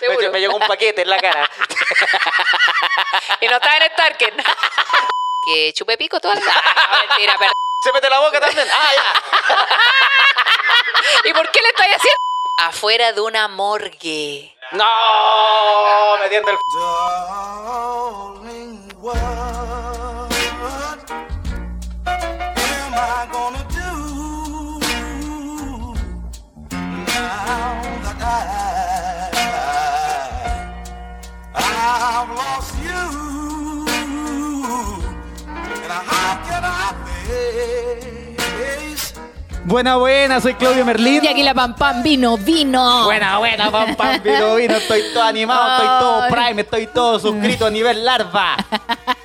Seguro. Me, me llegó un paquete en la cara. Y no estaba en Starken. que chupe pico toda la... Ah, mentira, perdón. Se mete la boca también. Ah, ya. ¿Y por qué le estoy haciendo? Afuera de una morgue. No, metiendo el. Darling, I've lost you? And how can I face Buena, buena, soy Claudio Merlín. Y aquí la pam pam vino, vino. Buena, buena, pam, pam, vino, vino. Estoy todo animado, estoy todo prime, estoy todo suscrito a nivel larva.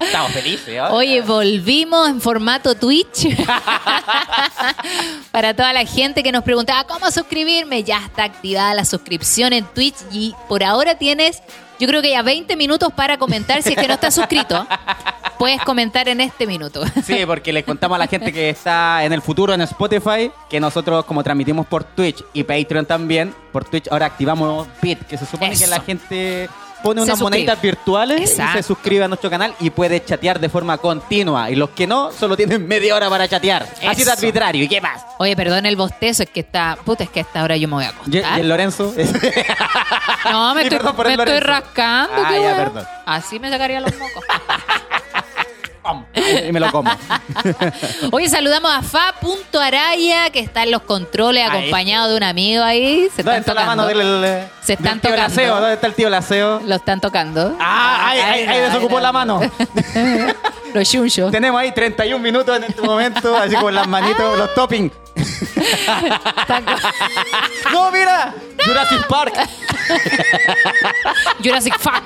Estamos felices, ¿eh? Oye, volvimos en formato Twitch. Para toda la gente que nos preguntaba cómo suscribirme, ya está activada la suscripción en Twitch y por ahora tienes, yo creo que ya 20 minutos para comentar si es que no estás suscrito. Puedes comentar en este minuto. Sí, porque les contamos a la gente que está en el futuro en Spotify que nosotros como transmitimos por Twitch y Patreon también, por Twitch ahora activamos Bit, que se supone que la gente pone unas moneditas virtuales y se suscribe a nuestro canal y puede chatear de forma continua. Y los que no, solo tienen media hora para chatear. Así de arbitrario. ¿Y qué más? Oye, perdón el bostezo, es que está. Puta, es que a esta hora yo me voy a ¿Y, y acostar. el Lorenzo? No, me estoy, me estoy rascando. Ah, ya, perdón. Así me sacaría los mocos. y me lo como. Oye, saludamos a Fa.araya, que está en los controles, Ahí. acompañado de un amigo ahí. Se ¿Dónde están está la mano tocando. del, Se están del tío tocando. Laceo? ¿Dónde está el tío Laceo? Lo están tocando. Ah, ahí, ahí, ahí desocupó la mano. Los chunchos. Tenemos ahí 31 minutos en este momento, así con las manitos, los toppings. ¡No, mira! Jurassic Park. Jurassic Fuck.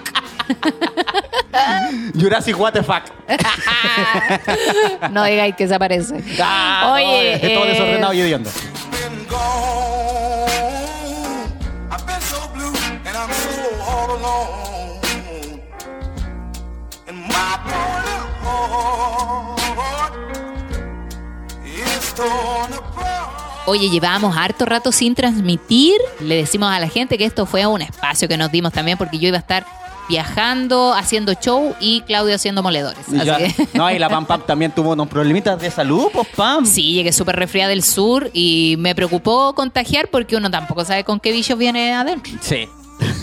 Jurassic What the fuck. no digáis que se aparece. Ah, Oye, no, es todo eh, desordenado y hediondo. Oye, llevábamos harto rato sin transmitir. Le decimos a la gente que esto fue un espacio que nos dimos también porque yo iba a estar viajando, haciendo show y Claudio haciendo moledores. Y Así ya- que- No, y la Pam Pam también tuvo unos problemitas de salud, pues Pam. Sí, llegué súper resfriada del sur y me preocupó contagiar porque uno tampoco sabe con qué bichos viene adentro. Sí.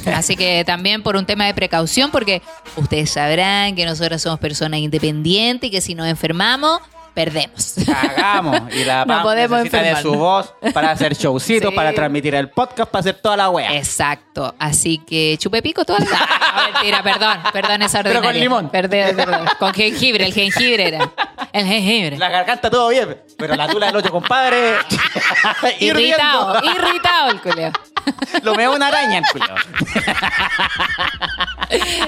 Así que también por un tema de precaución, porque ustedes sabrán que nosotros somos personas independientes y que si nos enfermamos, perdemos. Cagamos. Y la No podemos necesita de su voz para hacer showcitos, Sí. para transmitir el podcast, para hacer toda la wea. Exacto. Así que chupe pico toda la... Ah, mentira, perdón. Perdón esa Pero con limón. Perdón, perdón. Con jengibre, el jengibre era. El jengibre. La garganta todo bien, pero la tula del ocho, compadre. Irritado, irritado el culeo. Lo veo una araña, el culiao.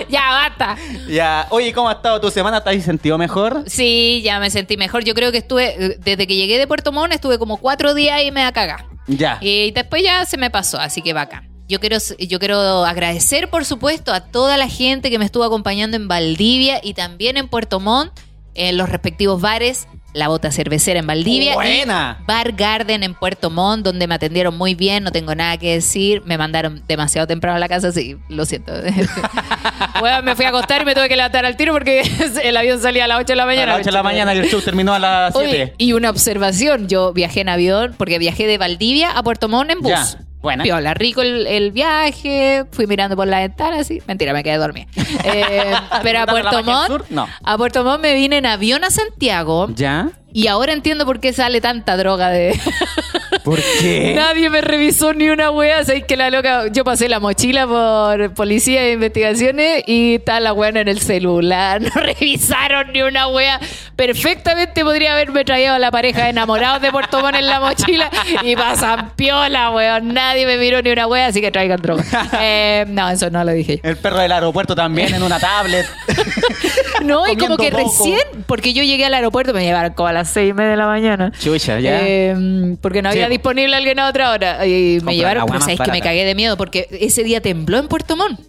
Ya, basta. Ya, oye, ¿cómo ha estado tu semana? ¿Te has sentido mejor? Sí, ya me sentí mejor. Yo creo que estuve, eh, desde que llegué de Puerto Montt, estuve como cuatro días y me da cagar. Ya. Y después ya se me pasó, así que bacán. Yo quiero, yo quiero agradecer, por supuesto, a toda la gente que me estuvo acompañando en Valdivia y también en Puerto Montt, en los respectivos bares. La Bota Cervecera en Valdivia. Buena. Y Bar Garden en Puerto Montt, donde me atendieron muy bien, no tengo nada que decir. Me mandaron demasiado temprano a la casa, sí, lo siento. bueno, me fui a acostar y me tuve que levantar al tiro porque el avión salía a las 8 de la A mañana. las 8 de la mañana y el show terminó a las Oye, 7. y una observación, yo viajé en avión porque viajé de Valdivia a Puerto Montt en bus. Ya, buena. Piola, rico el, el viaje, fui mirando por la ventana, sí. Mentira, me quedé dormida. Eh, pero a ¿Disfrutando la Puerto Montt, sur? No. a Puerto Montt me vine en avión a Santiago ¿Ya? y ahora entiendo por qué sale tanta droga de... ¿Por qué? Nadie me revisó ni una wea. Sabéis que la loca. Yo pasé la mochila por policía de investigaciones y está la wea en el celular. No revisaron ni una wea. Perfectamente podría haberme traído a la pareja de enamorados de Puerto Montt en la mochila y pasan piola, weón. Nadie me miró ni una wea, así que traigan droga. Eh, no, eso no lo dije. El perro del aeropuerto también en una tablet. No, y como que poco. recién, porque yo llegué al aeropuerto, me llevaron como a las seis y media de la mañana. Chucha, ya. Eh, porque no Sí. Disponible alguien a otra hora. Y me llevaron, pero sabéis que me cagué de miedo porque ese día tembló en Puerto Montt.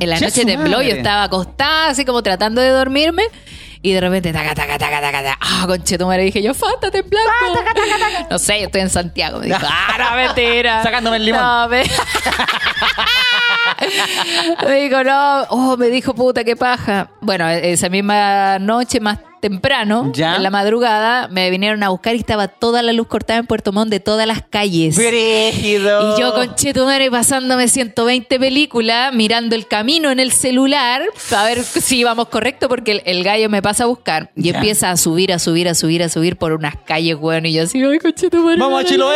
En la ¡Che, noche tembló, yo madre! estaba acostada, así como tratando de dormirme. Y de repente, taca, taca, taca, taca, taca. Ah, conchetumare, dije yo, falta temblando. No sé, yo estoy en Santiago. Me dijo, ah, no, mentira. Sacándome el limón. No, me... me dijo, no, oh, me dijo, puta, qué paja. Bueno, esa misma noche, más temprano, Ya. en la madrugada, me vinieron a buscar y estaba toda la luz cortada en Puerto Montt de todas las calles. Brígido. Y yo con Chetumare pasándome 120 películas, mirando el camino en el celular, a ver si íbamos correcto, porque el, el gallo me pasa a buscar y Ya. empieza a subir, a subir, a subir, a subir por unas calles, weón. Y yo así, ay, Chetumare. Vamos a Chiloé.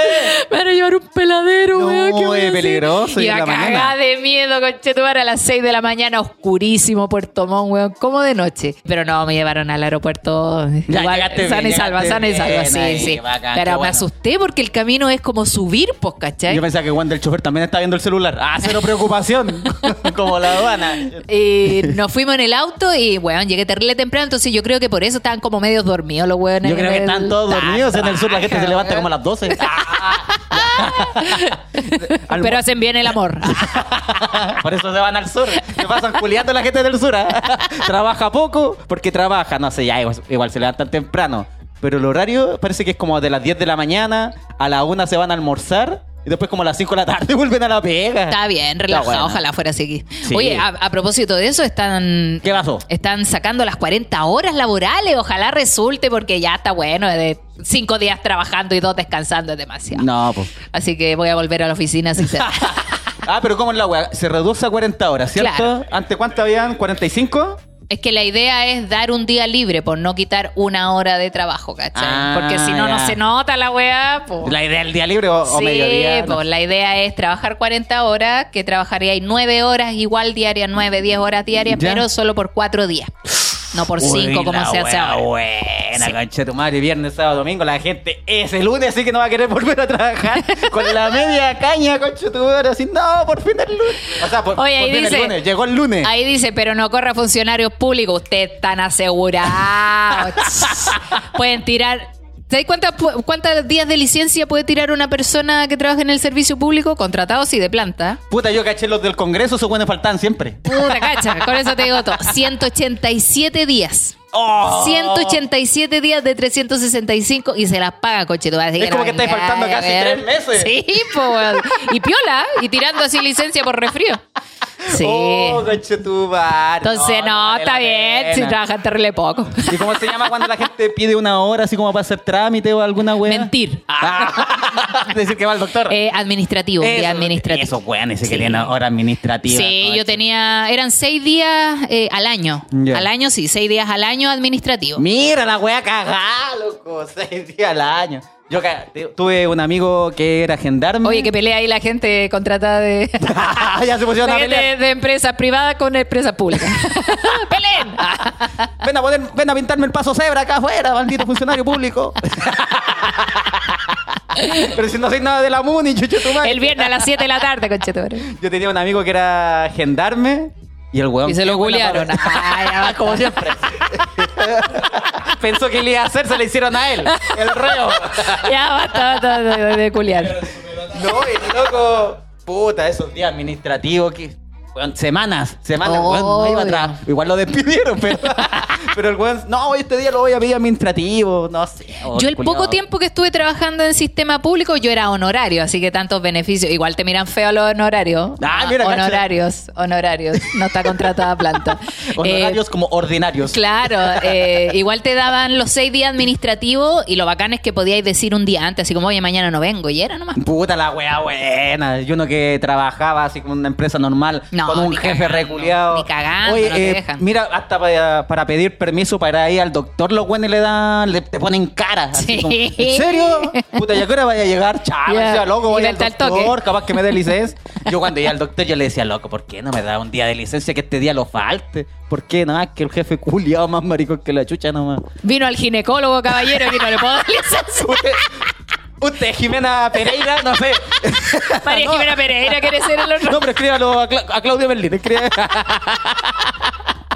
Me van a llevar un peladero, No, weón. ¿qué peligroso, y a cagada de miedo, Chetumare, a las 6 de la mañana, oscurísimo, Puerto Montt, weón, como de noche. Pero no, me llevaron al aeropuerto. Ya, igual, sana y salva, sana y salva, sí, sí. bacán, Pero me bueno. asusté porque el camino es como subir, pues, ¿cachai? Yo pensaba que Juan del chofer también está viendo el celular. Ah, cero preocupación. Como la aduana. Y nos fuimos en el auto y, weón, llegué terrible temprano, entonces yo creo que por eso estaban como medios dormidos los weones. Yo creo que están todos dormidos en el sur. La gente se levanta como a las 12. Almu- Pero hacen bien el amor. Por eso se van al sur. Se pasan culiando la gente del sur. ¿ah? Trabaja poco porque trabaja. No sé, ya igual, se levantan temprano. Pero el horario parece que es como de las 10 de la mañana. A la 1 se van a almorzar. Y después como a las 5 de la tarde vuelven a la pega. Está bien, relajado, ojalá fuera así. Sí. Oye, a, a propósito de eso, están... ¿Qué pasó? Están sacando las 40 horas laborales, ojalá resulte porque ya está bueno, de cinco días trabajando y dos descansando es demasiado. No, pues. Así que voy a volver a la oficina si se... Ah, pero ¿cómo es la weá? Se reduce a 40 horas, ¿cierto? Claro. ¿Ante cuánto habían? ¿45? Es que la idea es dar un día libre por no quitar una hora de trabajo, ¿cachai? Ah, Porque si no, no se nota la weá. ¿La idea del día libre o, o Sí, mediodía? No. pues la idea es trabajar 40 horas, que trabajaríais 9 horas igual diarias, 9, 10 horas diarias, Ya. pero solo por 4 días. No por Uy, 5 como se hace ahora. Buena, Sí. concha tu madre, viernes, sábado, domingo. La gente ese lunes sí que no va a querer volver a trabajar con la media caña, concha tu madre. Así, no, por fin el lunes. O sea, por, Oye, por ahí fin dice- el lunes. Llegó el lunes. Ahí dice, pero no corra funcionarios públicos, ustedes están asegurados. Pueden tirar. ¿Sabes cuántas pu- cuántos días de licencia puede tirar una persona que trabaja en el servicio público? Contratados y de planta. Puta, yo caché los del Congreso, esos buenos faltan siempre. Puta cacha, con eso te digo todo. 187 días. Oh. 187 días de 365 y se las paga, coche. Tú vas a decir Es como que estáis faltando casi tres meses. Sí, pues. Y piola, y tirando así licencia por resfrío. Sí. Oh. Entonces, no, vale está bien, pena. si trabajan terrible poco. ¿Y cómo se llama cuando la gente pide una hora así como para hacer trámite o alguna wea? Mentir. Ah. Decir que va al doctor. Eh, administrativo, día administrativo. Esos weones ese que Sí. tienen hora administrativa. Sí, yo tenía, eran seis días eh, al año. Al año, sí, seis días al año administrativo. Mira la wea cagada, loco. Seis días al año. Yo tuve un amigo que era gendarme. Oye, que pelea ahí la gente contratada de, ya se pusieron a pelear. de empresas privadas con empresas públicas. ¡Peleen! Ven a, poner, ven a pintarme el paso cebra acá afuera, maldito funcionario público. Pero si no soy nada de la MUNI, chucho tu madre. El viernes a las 7 de la tarde, conchetumare. Yo tenía un amigo que era gendarme y el weón. Y se lo googlearon. para- Ay, ya va. Como siempre. Pensó que le iba a hacer, se le hicieron a él. El reo. Ya basta, basta de, de culiar. No, y loco. Puta, esos días administrativos que. Weón, semanas, semanas, weón, no iba atrás. Igual lo despidieron, pero. pero el weón, no, este día lo voy a pedir administrativo, no sé. oh, Yo el poco tiempo que estuve trabajando en sistema público, yo era honorario, así que tantos beneficios. Igual te miran feo los honorarios. Ah, mira, cacha. honorarios, honorarios. No está contratada planta. Honorarios Eh, como ordinarios. Claro, eh, igual te daban los seis días administrativos y lo bacán es que podíais decir un día antes, así como, oye, mañana no vengo, y era nomás. Puta la wea buena. Yo uno que trabajaba así como una empresa normal, No, con un jefe cagando, reculeado. ni cagando, Oye, no te eh, dejan. mira, hasta para, para pedir permiso para ir al doctor, los buenos le dan, le te ponen cara. así Sí. como, ¿En serio? Puta, ¿y a qué hora vaya a llegar? Chavo, Ya, decía, loco, voy al toque. doctor, capaz que me dé licencia. Yo cuando iba al doctor, yo le decía, loco, ¿por qué no me da un día de licencia que este día lo falte? ¿Por qué? No, es que el jefe culiado más maricón que la chucha nomás. Vino al ginecólogo, caballero, y no le puedo dar licencia. Usted, Jimena Pereira, no sé. María No. Jimena Pereira quiere ser el otro. No, pero escríbalo a, Cla- a Claudia Berlín. escribe-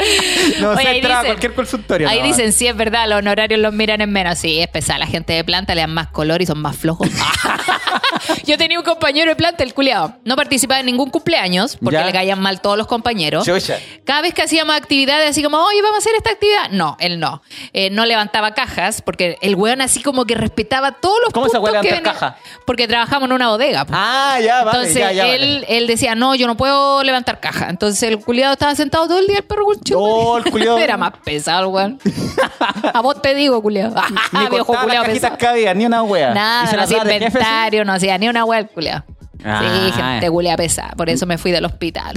No Oye, sé, ahí entraba a dicen- cualquier consultorio. Ahí no. dicen, sí, es verdad, los honorarios los miran en menos. Sí, es pesada. La gente de planta le dan más color y son más flojos. Yo tenía un compañero de planta, el culiado. No participaba en ningún cumpleaños porque Ya. le caían mal todos los compañeros. Chucha. Cada vez que hacíamos actividades así como, oye, vamos a hacer esta actividad. No, él no. Eh, no levantaba cajas porque el weón así como que respetaba todos los ¿Cómo se puntos que levantar venían. caja? Porque trabajamos en una bodega. Ah, ya, vale. Entonces ya, ya, vale. él, él decía, no, yo no puedo levantar caja. Entonces el culiado estaba sentado todo el día, el perro con Oh, el culiao. Era más pesado, weón. A vos te digo, culiado. Ni Viejo contaba las culiado pesado. que había, ni una wea. ¿Y Nada, no hacía inventario, no hacía ni una wea culiado. Ah. Sí, gente culia pesada. Por eso me fui del hospital.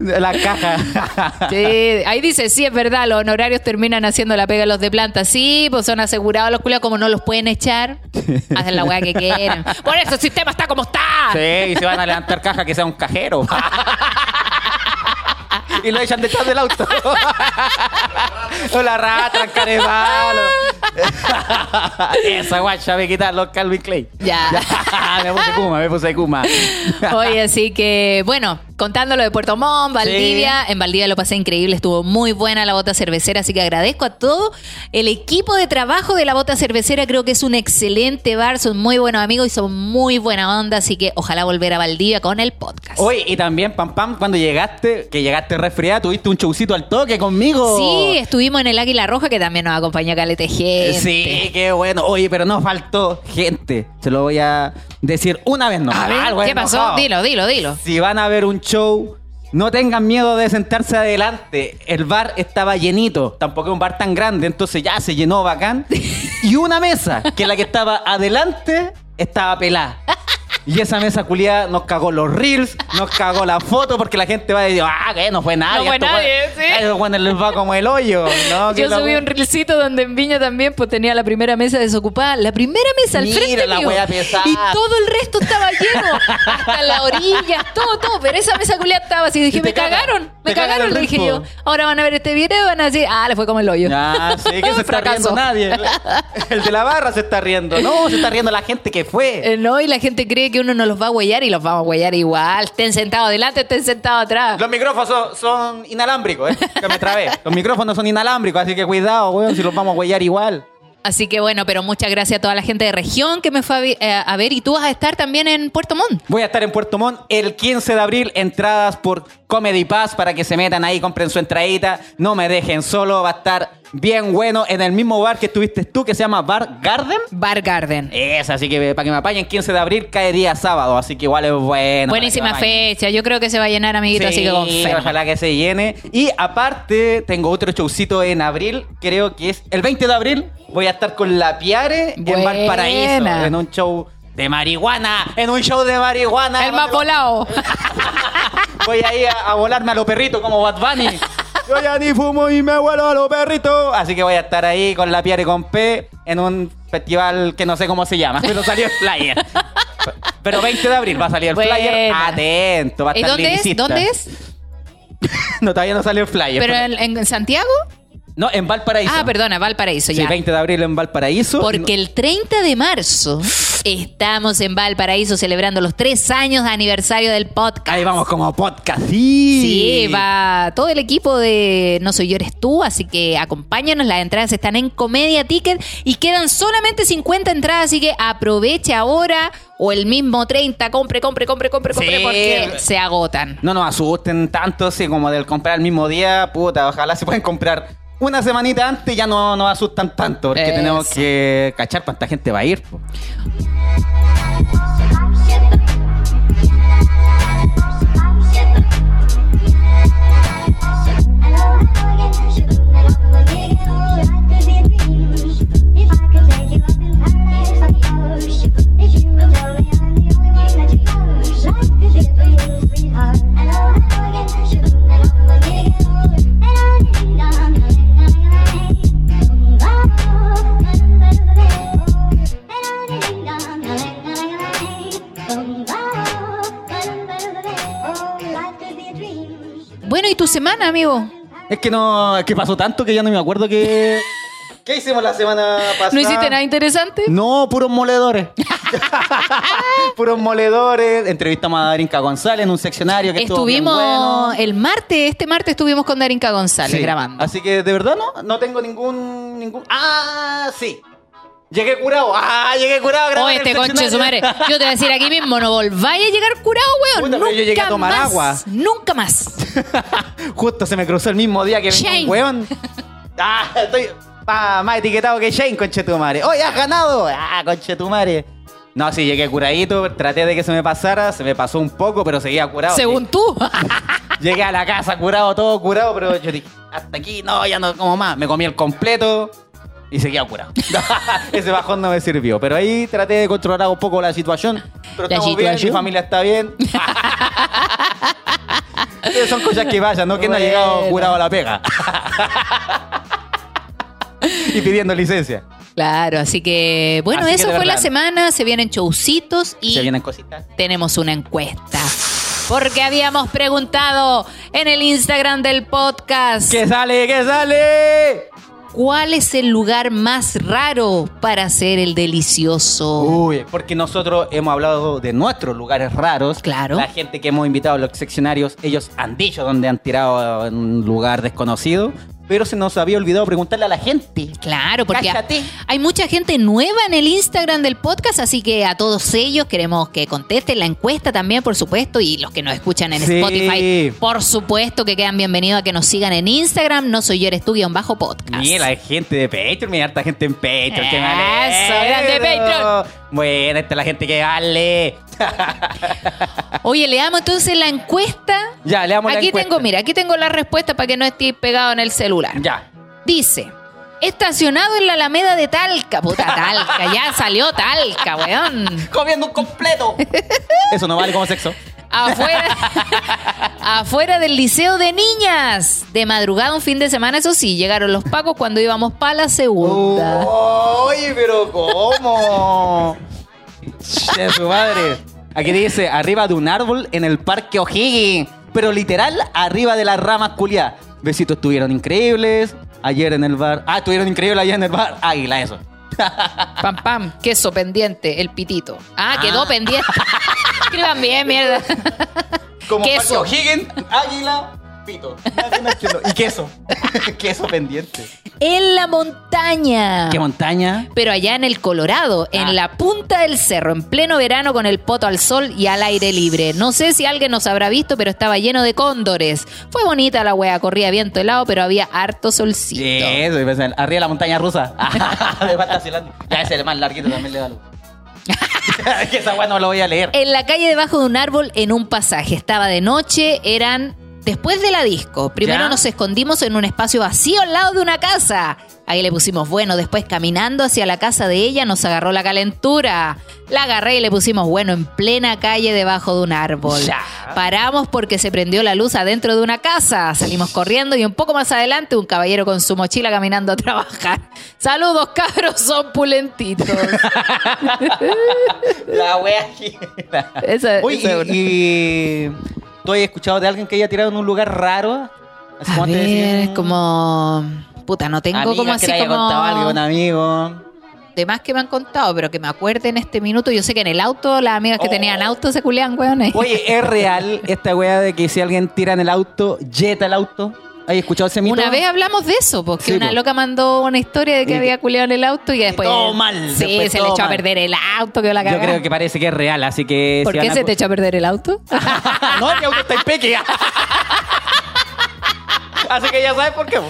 La caja. Sí, ahí dice, sí, es verdad, los honorarios terminan haciendo la pega a los de planta. Sí, pues son asegurados los culiados, como no los pueden echar, hacen la weá que quieren. Por eso el sistema está como está. Sí, y se van a levantar caja que sea un cajero. Y lo echan detrás del auto. o la rata, carevalo. Esa guacha me quitan los Calvin Clay. Ya. me puse Kuma, me puse Kuma. Oye, así que, bueno, contándolo de Puerto Montt, Valdivia, en Valdivia lo pasé increíble, estuvo muy buena la bota cervecera, así que agradezco a todo el equipo de trabajo de la bota cervecera, creo que es un excelente bar, son muy buenos amigos y son muy buena onda, así que ojalá volver a Valdivia con el podcast. Oye, y también, Pam Pam, cuando llegaste, que llegaste resfriada, tuviste un showcito al toque conmigo. Sí, estuvimos en el Águila Roja, que también nos acompañó Calete Gente. Sí, qué bueno. Oye, pero no faltó gente. Se lo voy a decir una vez no. A ver, ¿qué pasó? Dilo, dilo, dilo. Si van a ver un show, no tengan miedo de sentarse adelante. El bar estaba llenito. Tampoco es un bar tan grande, entonces ya se llenó bacán. Y una mesa, que la que estaba adelante, estaba pelada. Y esa mesa culiada nos cagó los reels, nos cagó la foto, porque la gente va a decir, ah, que no fue nadie. No fue estos nadie, sí. Esos güeyes les va como el hoyo. ¿no? Yo la subí un reelcito donde en Viña también pues tenía la primera mesa desocupada. La primera mesa al Mira frente la mío. Y todo el resto estaba lleno. Hasta las orillas, todo, todo. Pero esa mesa culiada estaba así. Dije, Y me caga- cagaron. Me cagaron, le dije yo. Ahora van a ver este video y van a decir, ah, le fue como el hoyo. Ah, sí, que se está riendo nadie. El de la barra se está riendo. No, se está riendo la gente que fue. Eh, no, y la gente cree que uno no los va a huellar y los vamos a huellar igual. Estén sentados adelante, estén sentados atrás. Los micrófonos son, son inalámbricos, ¿eh? Que me trabé. Los micrófonos son inalámbricos, así que cuidado, weón, si los vamos a huellar igual. Así que bueno, pero muchas gracias a toda la gente de región que me fue a, vi- eh, a ver. Y tú vas a estar también en Puerto Montt. Voy a estar en Puerto Montt el 15 de abril. Entradas por Comedy Pass para que se metan ahí, compren su entradita. No me dejen solo, va a estar bien bueno en el mismo bar que estuviste tú, que se llama Bar Garden. Bar Garden. Es, así que para que me apañen, 15 de abril cae día sábado, así que igual es bueno. Buenísima fecha. Yo creo que se va a llenar, amiguito, así que con Sí, fe. ojalá que se llene. Y aparte, tengo otro showcito en abril, creo que es el 20 de abril. Voy a estar con La Piare en Buena. Valparaíso, en un show de marihuana, en un show de marihuana. El más volado. Voy a ir a, a volarme a los perritos como Bad Bunny. Yo ya ni fumo y me vuelo a los perritos. Así que voy a estar ahí con la Piare con P en un festival que no sé cómo se llama, pero salió el flyer. Pero 20 de abril va a salir el flyer. Atento, va a ¿Y estar dónde es? ¿Dónde es? No, todavía no salió el flyer. ¿Pero en, en Santiago? No, en Valparaíso. Ah, perdona, Valparaíso, Sí, ya. 20 de abril en Valparaíso. Porque el 30 de marzo estamos en Valparaíso celebrando los tres años de aniversario del podcast. Ahí vamos como podcast. Sí. Sí, va todo el equipo de No Soy Yo Eres Tú, así que acompáñanos, las entradas están en Comedia Ticket y quedan solamente 50 entradas, así que aproveche ahora o el mismo 30, compre, compre, compre, compre, compre, Sí. porque se agotan. No nos asusten tanto, así como del comprar el mismo día. Puta, ojalá se pueden comprar una semanita antes ya no nos asustan tanto, porque Eso. tenemos que cachar cuánta gente va a ir. po. Bueno, ¿y tu semana, amigo? Es que no, es que pasó tanto que ya no me acuerdo que. ¿Qué hicimos la semana pasada? ¿No hiciste nada interesante? No, puros moledores. Puros moledores. Entrevistamos a Darinka González en un seccionario que estuvo bien Estuvimos bueno. el martes, este martes estuvimos con Darinka González Sí. grabando. Así que de verdad no, no tengo ningún, ningún. Ah, sí. Llegué curado. Ah, llegué curado. grabé Oh, este conche su madre. Yo te voy a decir aquí mismo, no volváis a llegar curado, weón. Puta, pero Nunca yo llegué a tomar más. agua. Nunca más. Justo se me cruzó el mismo día que Shane. un weón. Ah, estoy ah, más etiquetado que Shane, conchetumare. ¡Oye, has ganado! ¡Ah, conchetumare! No, sí, llegué curadito, traté de que se me pasara, se me pasó un poco, pero seguía curado. Según tú. Llegué a la casa curado, todo curado, pero yo dije, hasta aquí, no, ya no como más. Me comí el completo y seguía curado. Ese bajón no me sirvió, pero ahí traté de controlar un poco la situación. Pero La estamos bien, mi situación. familia está bien. Son cosas que vayan, ¿no? Que no ha llegado curado a la pega. y pidiendo licencia. Claro, así que bueno, Así eso fue la semana, se vienen showcitos y Se vienen cositas. tenemos una encuesta. Porque habíamos preguntado en el Instagram del podcast ¡Que sale, que sale! Cuál es el lugar más raro para hacer el delicioso. Uy, porque nosotros hemos hablado de nuestros lugares raros. Claro. La gente que hemos invitado a los seccionarios, ellos han dicho dónde han tirado en un lugar desconocido. Pero se nos había olvidado preguntarle a la gente. Claro, porque hay mucha gente nueva en el Instagram del podcast, así que a todos ellos queremos que contesten la encuesta también, por supuesto, y los que nos escuchan en Sí. Spotify, por supuesto que quedan bienvenidos a que nos sigan en Instagram, no soy yo eres tú guion bajo podcast. Mira, hay gente de Patreon, mira, harta gente en Patreon. Eso, alegro. grande Patreon. Bueno, esta es la gente que vale. Oye, leamos entonces la encuesta. Ya, leamos la Aquí encuesta. tengo, mira, aquí tengo la respuesta para que no esté pegado en el celular. Ya. Dice, estacionado en la Alameda de Talca, puta Talca, ya salió Talca, weón. Comiendo un completo. Eso no vale como sexo. Afuera, afuera del liceo de niñas. De madrugada un fin de semana, eso sí, llegaron los pacos cuando íbamos para la segunda. Oye, pero ¿cómo? De su madre. Aquí dice, arriba de un árbol en el parque O'Higgins. Pero literal, arriba de las ramas culiadas. Besitos estuvieron increíbles. Ayer en el bar. Ah, estuvieron increíbles ayer en el bar. Águila, eso. Pam, pam, queso pendiente, el pitito. Ah, quedó Ah. pendiente. Escriban bien, mierda. Como Queso. Parque O'Higgins, águila, pito. Entiendo. Y queso. queso pendiente. En la montaña. ¿Qué montaña? Pero allá en el Colorado, Ah. en la punta del cerro, en pleno verano con el poto al sol y al aire libre. No sé si alguien nos habrá visto, pero estaba lleno de cóndores. Fue bonita la wea, corría viento helado, pero había harto solcito. Eso, y pensé, arriba de la montaña rusa. Zelanda. Ya ese es el más larguito también le da luz. que esa no lo voy a leer. En la calle debajo de un árbol, en un pasaje. Estaba de noche, eran después de la disco. Primero ¿Ya? nos escondimos en un espacio vacío al lado de una casa. Ahí le pusimos bueno, después caminando hacia la casa de ella nos agarró la calentura. La agarré y le pusimos bueno en plena calle debajo de un árbol. Ya. Paramos porque se prendió la luz adentro de una casa. Salimos corriendo y un poco más adelante un caballero con su mochila caminando a trabajar. Saludos, cabros, son pulentitos. La wea. Esa- Oye, esa es una. y, y- ¿tú has escuchado de alguien que haya tirado en un lugar raro? Así A como ver, es como... Puta, no tengo amigas como que así le haya como... contado algo un amigo. De más que me han contado, pero que me acuerde en este minuto. Yo sé que en el auto, las amigas que Oh. tenían auto se culean, weones. Oye, ¿es real esta wea de que si alguien tira en el auto, jeta el auto? ¿Has escuchado ese mito? Una vez hablamos de eso, porque Sí, una po. loca mandó una historia de que Y- había culeado en el auto y después... todo mal, Sí, después se le echó a perder el auto, que la Yo cagá. creo que parece que es real, así que... ¿Por si qué a se te echó a perder el auto? no, mi auto está impeque. así que ya sabes por qué.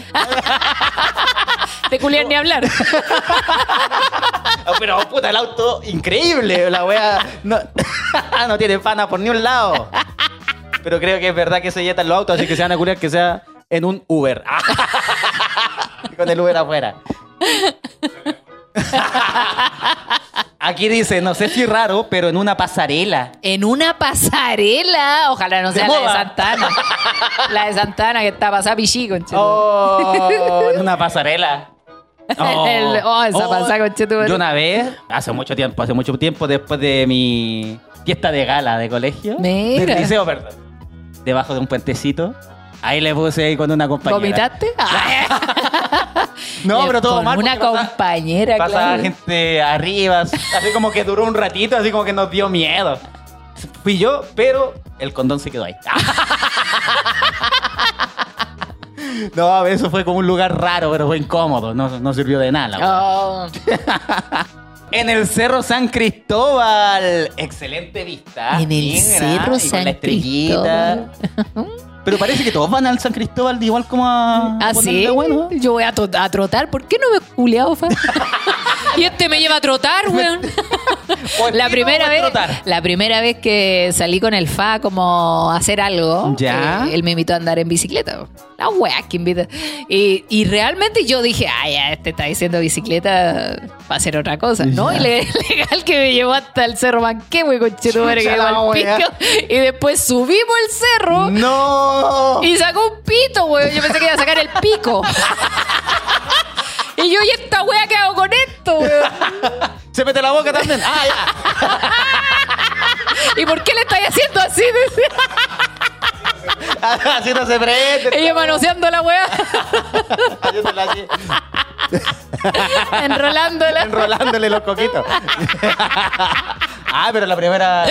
de culear ni hablar. Oh, Pero puta, el auto increíble. La wea no, no tiene pana por ni un lado. Pero creo que es verdad que se yetan los autos, así que se van a culiar que sea en un Uber. Con el Uber afuera. Aquí dice, no sé si raro, pero en una pasarela. En una pasarela. Ojalá no De sea la de. Santana. La de Santana que está pasada pichí, conchetumare. Oh, en una pasarela. El- oh, esa pasada, conchetumare. Yo una vez, hace mucho tiempo, hace mucho tiempo, después de mi fiesta de gala de colegio, Mira. del liceo, perdón, debajo de un puentecito, ahí le puse ahí con una compañera. ¿Vomitaste? No, Le- pero todo con mal. Una pasa- compañera, Pasaba claro. gente arriba, así como que duró un ratito, así como que nos dio miedo. Fui yo, pero el condón se quedó ahí. No, eso fue como un lugar raro, pero fue incómodo. No, no sirvió de nada. Oh. En el Cerro San Cristóbal. Excelente vista. En el Mira, Cerro y con San la estrellita. Pero parece que todos van al San Cristóbal de igual como a. ¿Ah, sí? bueno. Yo voy a, trotar. ¿Por qué no me he culeado, fa? y este me lleva a trotar, weón. La primera vez, trotar. la primera vez que salí con el fa como a hacer algo, Ya. eh, él me invitó a andar en bicicleta. La weá que invita. Y, y realmente yo dije, ay, ya, este está diciendo bicicleta para hacer otra cosa, ¿no? Ya. Y le- legal que me llevó hasta el cerro Manquehue, conchetumare, que Chucha iba la al pico. Y después subimos el cerro. ¡No! Y sacó un pito, weón. Yo pensé que iba a sacar el pico. y yo, ¿y esta weá qué hago con esto, weón? Se mete la boca también. Ah, ya. ¿Y por qué le estáis haciendo así? Así no se prende. Ella manoseando la weá, así, enrolándola. enrolándole los coquitos. Ah, pero la primera.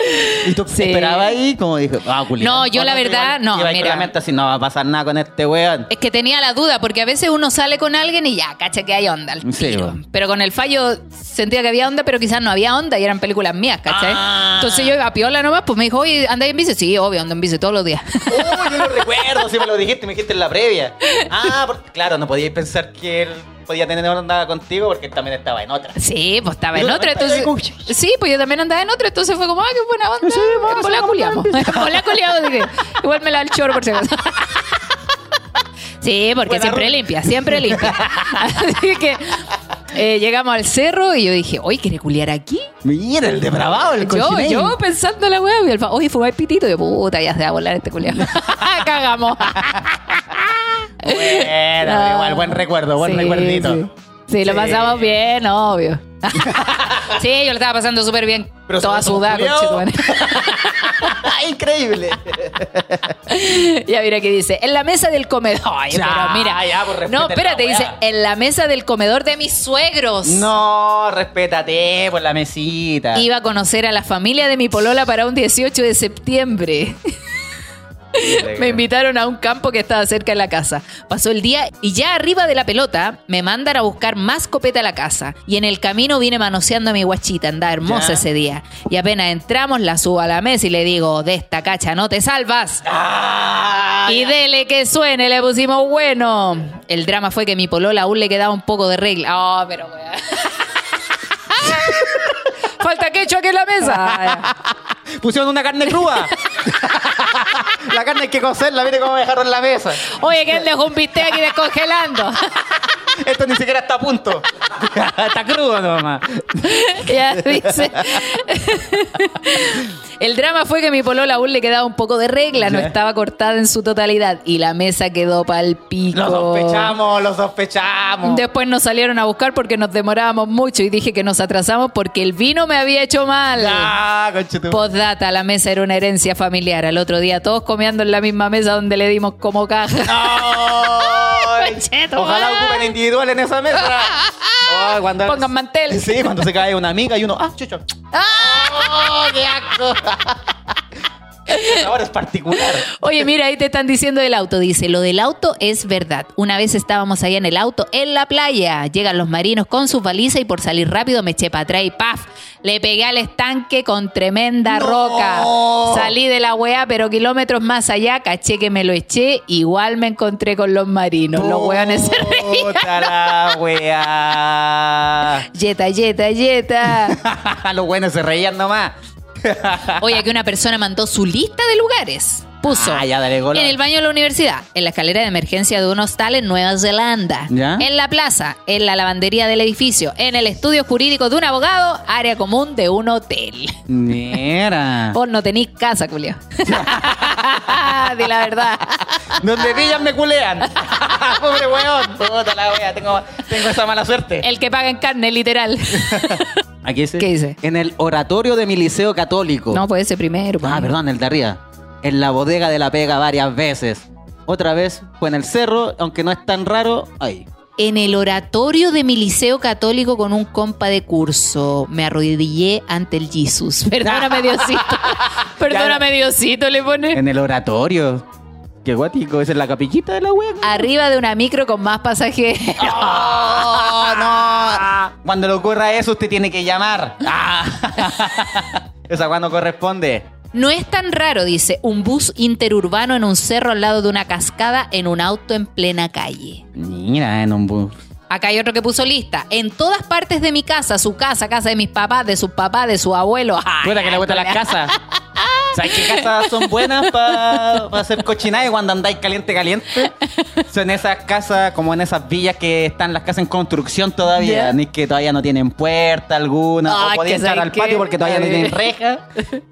¿Y tú Sí. esperabas ahí? Como dijo, ah, culiao. No, yo ¿O la verdad, no, con mira. la así, no va a pasar nada con este weón. Es que tenía la duda, porque a veces uno sale con alguien y ya, cacha que hay onda. al Sí. Pero con el fallo sentía que había onda, pero quizás no había onda y eran películas mías, ¿cachai? Ah. Entonces yo iba a piola nomás, pues me dijo, oye, ¿andáis en bici? Sí, obvio, ando en bici todos los días. Oh, yo lo recuerdo, si me lo dijiste, me dijiste en la previa. Ah, porque, claro, no podíais pensar que él podía tener onda contigo porque él también estaba en otra. Sí, pues estaba en otra, entonces... Sí, pues yo también andaba en otra, entonces fue como, ah, qué buena onda. Sí, vamos, vamos, culiamos. Bola culiamos. Igual me la el chorro por si acaso. Sí, porque Buena siempre ruta. limpia, siempre limpia. Así que eh, llegamos al cerro y yo dije, oye, ¿quiere culiar aquí? Mira, el depravado, el Yo, yo pensando en la weá, y el oye, fue pitito, y yo, puta, ya se va a volar este culiado. Cagamos. Bueno, igual, buen recuerdo, buen Sí, recuerdito. Sí, Sí, lo pasamos bien, obvio. sí, yo lo estaba pasando súper bien. Pero toda sudada. Increíble. Ya mira que dice, en la mesa del comedor. Ay, Ya, pero mira. ya, pues, no, espérate, dice, en la mesa del comedor de mis suegros. No, respétate por la mesita. Iba a conocer a la familia de mi polola para un 18 de septiembre. Me invitaron a un campo que estaba cerca de la casa. Pasó el día y ya arriba de la pelota me mandan a buscar más copeta a la casa. Y en el camino vine manoseando a mi guachita, andaba hermosa Ya. ese día. Y apenas entramos, la subo a la mesa y le digo, de esta cacha no te salvas. Ah, Y dele que suene, le pusimos bueno. El drama fue que mi polola aún le quedaba un poco de regla. Oh, pero weá. Falta quecho aquí en la mesa. Pusieron una carne cruda. la carne hay que cocerla, mire cómo me dejaron en la mesa. Oye, que él dejó un bistec aquí descongelando. Esto ni siquiera está a punto. está crudo nomás. ya dice. El drama fue que mi polola aún le quedaba un poco de regla, no estaba cortada en su totalidad y la mesa quedó pa'l pico. Lo sospechamos, lo sospechamos. Después nos salieron a buscar porque nos demorábamos mucho y dije que nos atrasamos porque el vino me había hecho mal. Ah, Postdata, la mesa era una herencia familiar. Al otro día todos comiendo en la misma mesa donde le dimos como caja. Ay, Conchetumare. Ojalá ocupen individual en esa mesa. Ay, cuando- Pongan mantel. Sí, cuando se cae una amiga y uno, ah, chucho. ¡Ah! ¡Qué asco! Ahora es particular. Oye, mira, ahí te están diciendo del auto. Dice, lo del auto es verdad. Una vez estábamos allá en el auto, en la playa. Llegan los marinos con sus balizas y por salir rápido me eché para atrás y ¡paf! Le pegué al estanque con tremenda No. roca. Salí de la weá, pero kilómetros más allá, caché que me lo eché. Igual me encontré con los marinos. Los weones se reían. Puta la weá. Yeta, yeta, yeta. Los buenos se reían nomás. Oye, que una persona mandó su lista de lugares. Puso Ah, ya, dale, en el baño de la universidad, en la escalera de emergencia de un hostal en Nueva Zelanda, ¿Ya? en la plaza, en la lavandería del edificio, en el estudio jurídico de un abogado, área común de un hotel. Mira. Vos no tenís casa, Julio. Di la verdad. Donde pillan me culean. Pobre weón. Puta la wea. Tengo, tengo esa mala suerte. El que paga en carne, literal. Aquí dice. ¿Qué dice? En el oratorio de mi liceo católico. No, puede ser primero. Ah, pues. perdón, el de arriba. En la bodega de la pega varias veces. Otra vez fue en el cerro, aunque no es tan raro. Ahí. En el oratorio de mi liceo católico con un compa de curso. Me arrodillé ante el Jesús. Perdóname, Diosito. Perdóname, Diosito, le pone. En el oratorio. Qué guático, esa es la capillita de la wea. Arriba de una micro con más pasajeros. ¡Oh, Cuando le ocurra eso, usted tiene que llamar. Ah. Esa cuando corresponde. No es tan raro, dice, un bus interurbano en un cerro al lado de una cascada en un auto en plena calle. Mira, en un bus. Acá hay otro que puso lista. En todas partes de mi casa, su casa, casa de mis papás, de sus papás, de su abuelo. Ay, que le gustan las casas. ¿Sabes qué casas son buenas para hacer cochinadas cuando andáis caliente, caliente? Son esas casas, como en esas villas que están las casas en construcción todavía, Ya. ni que todavía no tienen puerta alguna, Ay, o podían entrar ¿sabes al qué? patio porque todavía no tienen reja,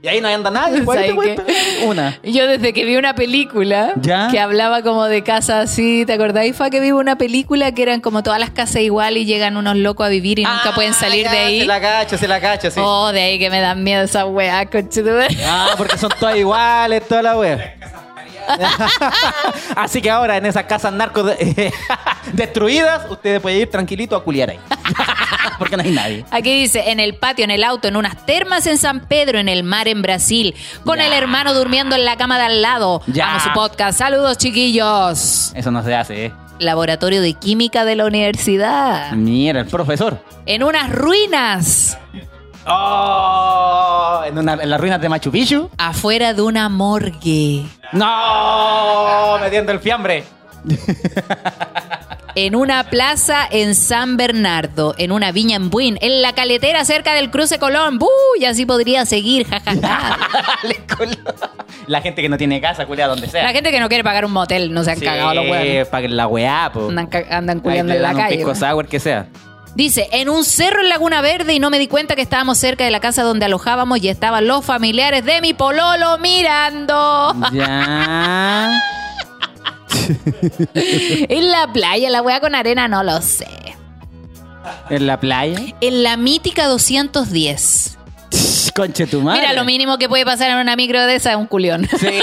y ahí no anda nadie. ¿cuál te ¿Sabes puede qué? pegar? Una. Yo desde que vi una película ¿Ya? que hablaba como de casas así, ¿te acordáis? Fue que vi una película que eran como todas las casas igual y llegan unos locos a vivir y nunca Ah, pueden salir ya, de ahí. Se la cacho, se la cacho, sí. Oh, de ahí que me dan miedo esas weas, conchetumare. Ah, porque son todas iguales, toda la wea. Así que ahora en esas casas narcos de- destruidas, ustedes pueden ir tranquilito a culiar ahí. porque no hay nadie. Aquí dice, en el patio, en el auto, en unas termas en San Pedro, en el mar en Brasil, con Ya. el hermano durmiendo en la cama de al lado. Ya. Vamos su podcast. Saludos, chiquillos. Eso no se hace, ¿eh? Laboratorio de Química de la universidad. Mira, el profesor. En unas ruinas, Oh, en, una- en las ruinas de Machu Picchu. afuera de una morgue. No, metiendo el fiambre. En una plaza en San Bernardo, en una viña en Buin, en la caletera cerca del cruce Colón. ¡Buh! Y así podría seguir, jajaja. La gente que no tiene casa, culia donde sea. La gente que no quiere pagar un motel, no se han Sí, cagado los huevos. Paguen la weá, po. Andan, andan culiando en la dan un calle. pisco sour que sea. Dice, en un cerro en Laguna Verde y no me di cuenta que estábamos cerca de la casa donde alojábamos y estaban los familiares de mi pololo mirando. Ya. en la playa, la wea con arena, no lo sé. en la playa. En la mítica 210. Conche tu madre. Mira, lo mínimo que puede pasar en una micro de esa es un culión. Sí.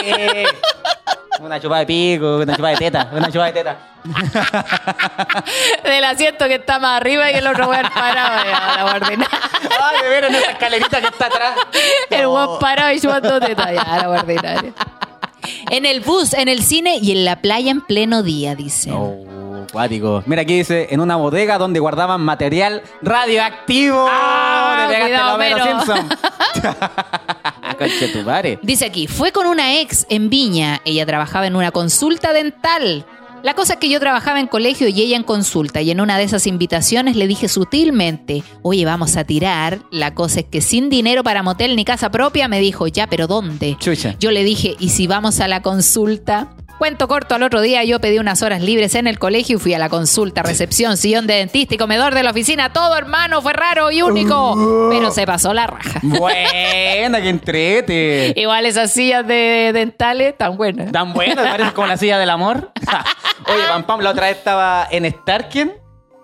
Una chupada de pico, una chupada de teta, una chupada de teta. Del asiento que está más arriba y el otro weón parado. ya, la guardina. Ay, de ver en esa escalerita que está atrás. El weón parado y chupando teta. Ya, la guardinaria. En el bus, en el cine y en la playa en pleno día, dice. Oh, cuático. Mira aquí dice, en una bodega donde guardaban material radioactivo. Ah, Te pegaste cuidado, Homero Homero. Simpson. Dice aquí, fue con una ex en Viña. Ella trabajaba en una consulta dental. La cosa es que yo trabajaba en colegio y ella en consulta. Y en una de esas invitaciones le dije sutilmente, oye, vamos a tirar. La cosa es que sin dinero para motel ni casa propia, me dijo, ya, pero ¿dónde? Chucha. Yo le dije, ¿y si vamos a la consulta? Cuento corto, al otro día yo pedí unas horas libres en el colegio y fui a la consulta, recepción, sillón de dentista y comedor de la oficina. Todo, hermano, fue raro y único. Pero se pasó la raja. Buena, que entrete. Igual esas sillas de dentales tan buenas. Tan buena, parece como la silla del amor. Oye, Pam Pam, la otra vez estaba en Starken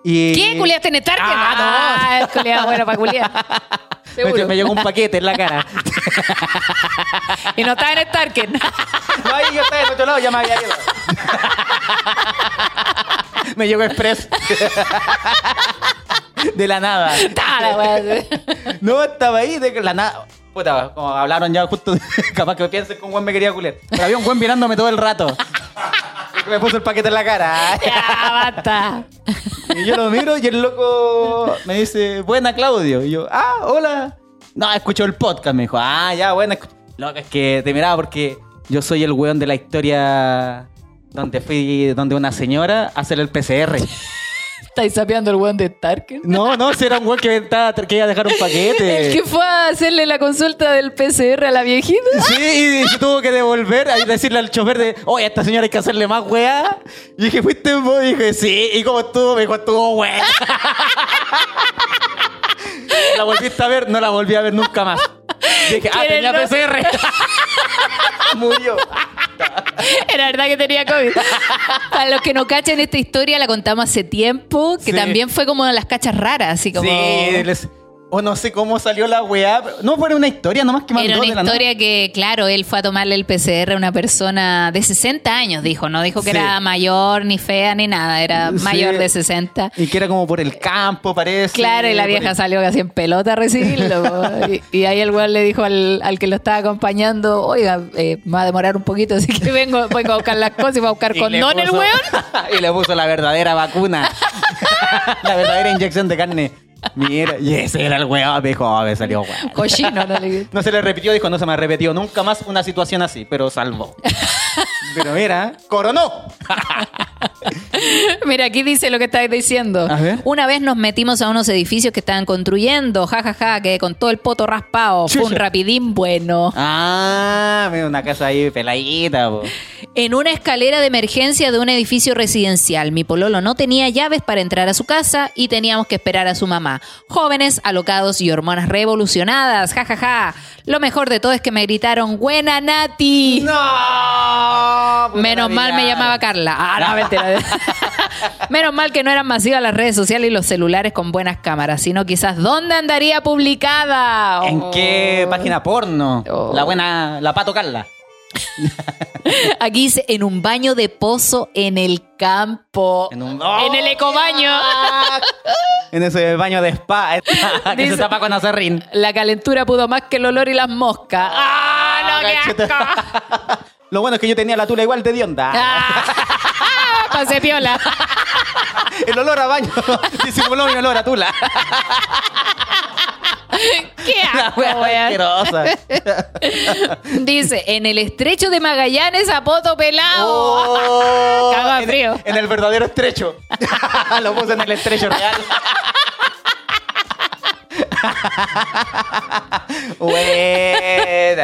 y... ¿Qué? ¿Culiaste en Starken? Ah, Ah, es culiado bueno para culiar. Me, llegó un paquete en la cara. Y no estaba en Starken. No, ahí yo estaba en otro lado, ya me había ido. me llegó express. de la nada. No, estaba ahí de la nada. Puta, como hablaron ya justo, capaz que piensen que un buen me quería culiar. Pero había un buen mirándome todo el rato. Me puso el paquete en la cara. Ya, basta. Y yo lo miro y el loco me dice, buena Claudio. Y yo, ah, hola. No, escuchó el podcast, me dijo, ah, ya, buena. escu- Loco, es que te miraba porque yo soy el weón de la historia donde fui, donde una señora hacer el PCR. ¿Estáis sapeando el weón de Starken? No, no, si era un weón que, estaba, que iba a dejar un paquete. El que fue a hacerle la consulta del PCR a la viejita. Sí, y se tuvo que devolver y decirle al chofer de, oye, a esta señora hay que hacerle más weá. Y dije, ¿fuiste vos? Y dije, sí. ¿Y cómo estuvo? Me dijo, estuvo weá. la volviste a ver, no la volví a ver nunca más. Dije, ah, ¿Quieren tenía no? PCR. Murió. Era verdad que tenía COVID. Para los que no cachen esta historia, la contamos hace tiempo, que Sí. también fue como las cachas raras, así como... Sí, les- O no sé cómo salió la weá. pero- No, fue una historia nomás que mandó Era de una la nada. historia que, claro, él fue a tomarle el PCR a una persona de 60 años, dijo. No dijo que Sí. era mayor, ni fea, ni nada. Era Sí. mayor de 60. Y que era como por el campo, parece. Claro, y la vieja el- salió casi en pelota a recibirlo. y, y ahí el weón le dijo al, al que lo estaba acompañando, oiga, eh, me va a demorar un poquito, así que vengo, vengo a buscar las cosas y voy a buscar condón el weón. y le puso la verdadera vacuna. la verdadera inyección de carne. Mira, y ese era el weón, dijo, "Oh, me salió weón. Cochino, no le No se le repitió, dijo, no se me ha repetido nunca más una situación así, pero salvó. pero mira, coronó. Mira, aquí dice lo que estáis diciendo. A ver. Una vez nos metimos a unos edificios que estaban construyendo, jajaja, que con todo el poto raspado. Fue un rapidín bueno. Ah, mira, una casa ahí peladita, po. En una escalera de emergencia de un edificio residencial, mi pololo no tenía llaves para entrar a su casa y teníamos que esperar a su mamá. Jóvenes, alocados y hormonas revolucionadas, jajaja. Lo mejor de todo es que me gritaron, buena Nati. ¡No! Puta Menos mal me llamaba Carla. Ah, no, mentira. Menos mal que no eran masivas las redes sociales y los celulares con buenas cámaras, sino quizás dónde andaría publicada. ¿En Oh. qué página porno? Oh. La buena, la pato Carla. Aquí dice en un baño de pozo en el campo. En un- En el ecobaño. En ese baño de spa que Dice- se tapa con acerrín. La calentura pudo más que el olor y las moscas. ¡Ah, no, qué asco! Lo bueno es que yo tenía la tula igual de dionda. Ah, Pasé piola. El olor a baño disimuló mi olor a tula. ¡Qué asco, asquerosa. Dice, en el estrecho de Magallanes a poto pelado. Oh, Cago de en- frío. En el verdadero estrecho. Lo puse en el estrecho real. Buena.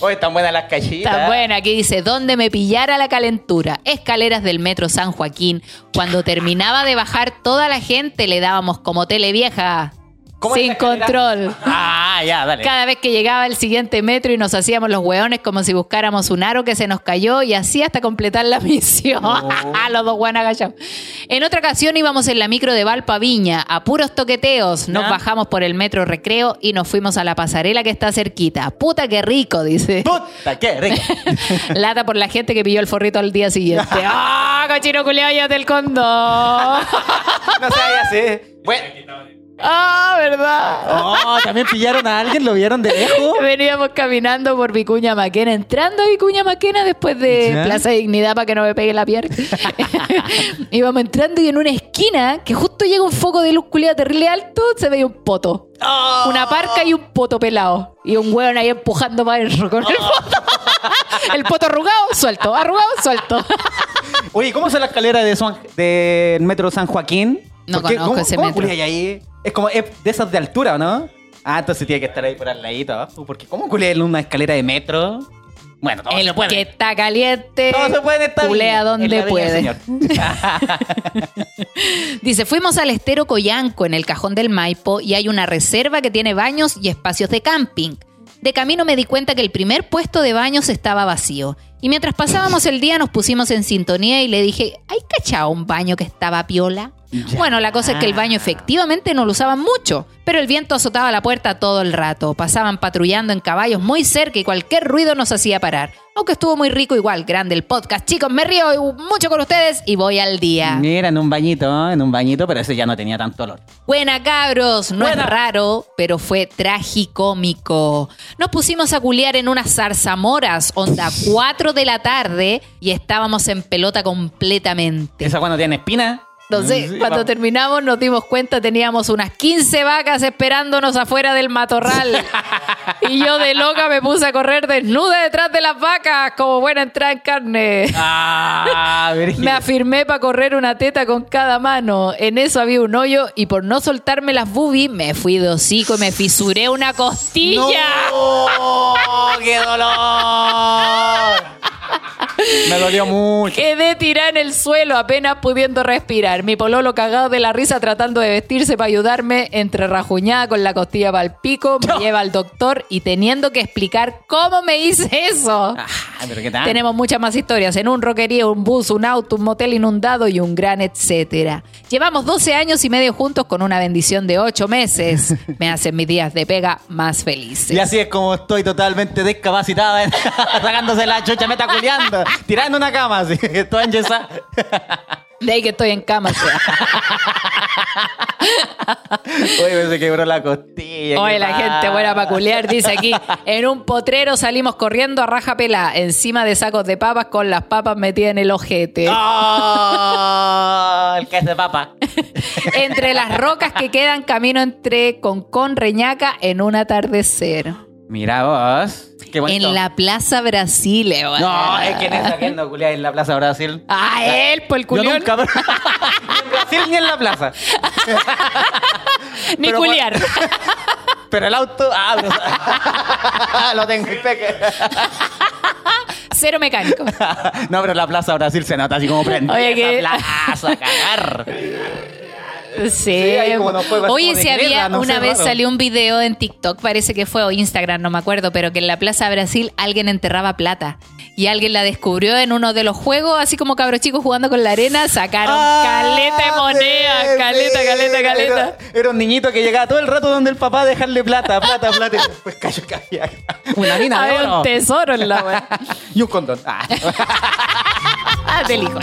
Oye, están buenas las cachitas. Está buena, aquí dice, ¿dónde me pillara la calentura? Escaleras del metro San Joaquín. Cuando terminaba de bajar, toda la gente le dábamos como tele vieja. ¿Cómo es Sin control. Ah, ya, dale. Cada vez que llegaba el siguiente metro y nos hacíamos los hueones como si buscáramos un aro que se nos cayó y así hasta completar la misión. los dos buenos agachados. En otra ocasión íbamos en la micro de Valpa Viña, a puros toqueteos. Nos bajamos por el metro recreo y nos fuimos a la pasarela que está cerquita. Puta que rico, dice. Puta, qué rico. Lata por la gente que pilló el forrito al día siguiente. ¡Ah, cochino culiao, ya del condo! ¡Ah, No se así. Bueno. Verdad! Oh, también pillaron a alguien, lo vieron de lejos. Veníamos caminando por Vicuña Maquena, entrando a Vicuña Maquena después de ¿Ya? Plaza de Dignidad para que no me pegue la pierna. Íbamos entrando y en una esquina, que justo llega un foco de luz culiada terrible alto, se veía un poto. Oh. Una parca y un poto pelado. Y un hueón ahí empujando para adentro con el poto. el poto arrugado, suelto. Arrugado, suelto. Oye, ¿cómo es la escalera de San- metro San Joaquín? No ¿Por qué? conozco ¿Cómo- ese cómo metro. culiáis ahí? Es como es de esas de altura, ¿o no? Ah, entonces tiene que estar ahí por al ladito abajo. Porque ¿cómo culiáis en una escalera de metro? Bueno, todo el puede. que está caliente. Todo se puede en esta culea donde En la viña puede. Señor. Dice, fuimos al estero Coyanco en el cajón del Maipo y hay una reserva que tiene baños y espacios de camping. De camino me di cuenta que el primer puesto de baños estaba vacío. Y mientras pasábamos el día nos pusimos en sintonía y le dije, ¿hay cachado un baño que estaba piola? Ya. Bueno, la cosa es que el baño efectivamente no lo usaban mucho, pero el viento azotaba la puerta todo el rato. Pasaban patrullando en caballos muy cerca y cualquier ruido nos hacía parar. Aunque estuvo muy rico igual, grande el podcast. Chicos, me río mucho con ustedes y voy al día. Mira, en un bañito, en un bañito, pero ese ya no tenía tanto olor. Buena cabros, no Buena. es raro, pero fue tragicómico. Nos pusimos a culiar en unas zarzamoras, onda 4 de la tarde, y estábamos en pelota completamente. ¿Esa cuando tiene espina? Entonces, Sí, cuando vamos. terminamos nos dimos cuenta, teníamos unas 15 vacas esperándonos afuera del matorral. y yo de loca me puse a correr desnuda detrás de las vacas, como buena entrada en carne. Ah. Me afirmé para correr una teta con cada mano. En eso había un hoyo y por no soltarme las boobies me fui de hocico y me fisuré una costilla. ¡No! ¡Qué dolor! Me dolió mucho. Quedé tirada en el suelo apenas pudiendo respirar. Mi pololo cagado de la risa tratando de vestirse para ayudarme, entre rajuñada con la costilla para el pico, me lleva al doctor y teniendo que explicar cómo me hice eso. pero qué tal. Tenemos muchas más historias. En un roquerío, un bus, un auto, un motel inundado y un gran etcétera. Llevamos 12 años y medio juntos con una bendición de 8 meses. Me hacen mis días de pega más felices. Y así es como estoy totalmente discapacitada, sacándose la chucha, meta culiando, tirando una cama así, toda enyesada. De ahí que estoy en cama. Oye, se quebró la costilla. Oye, ¿qué la pasa? gente buena para culear, dice aquí. En un potrero salimos corriendo a raja pelá, encima de sacos de papas con las papas metidas en el ojete. ¡Oh! El que es de papa. Entre las rocas que quedan camino entre Concón, Reñaca en un atardecer. Mira vos. Qué bonito. En la Plaza Brasil, eh, No, es que en esa que no culiar en la Plaza Brasil. Ah, él, por el Yo culión. nunca. ni en Brasil ni en la plaza. Ni pero culiar. Pero el auto. Ah, lo tengo impeque. Cero mecánico. No, pero la Plaza Brasil se nota así como prende. Oye, que- Esa plaza, cagar. Sí. hay como unos juegos Oye, si había guerra, no una sé, vez raro. salió un video en TikTok, parece que fue o Instagram, no me acuerdo, pero que en la Plaza Brasil alguien enterraba plata. Y alguien la descubrió en uno de los juegos, así como cabros chicos jugando con la arena, sacaron caleta de moneda, Ah, sí, caleta, sí. caleta, caleta. Era, era un niñito que llegaba todo el rato donde el papá a dejarle plata, plata, plata. Y después cayó, caía. Una mina de Había oro. un tesoro en la. Y un condón. Ah. Ah, del hijo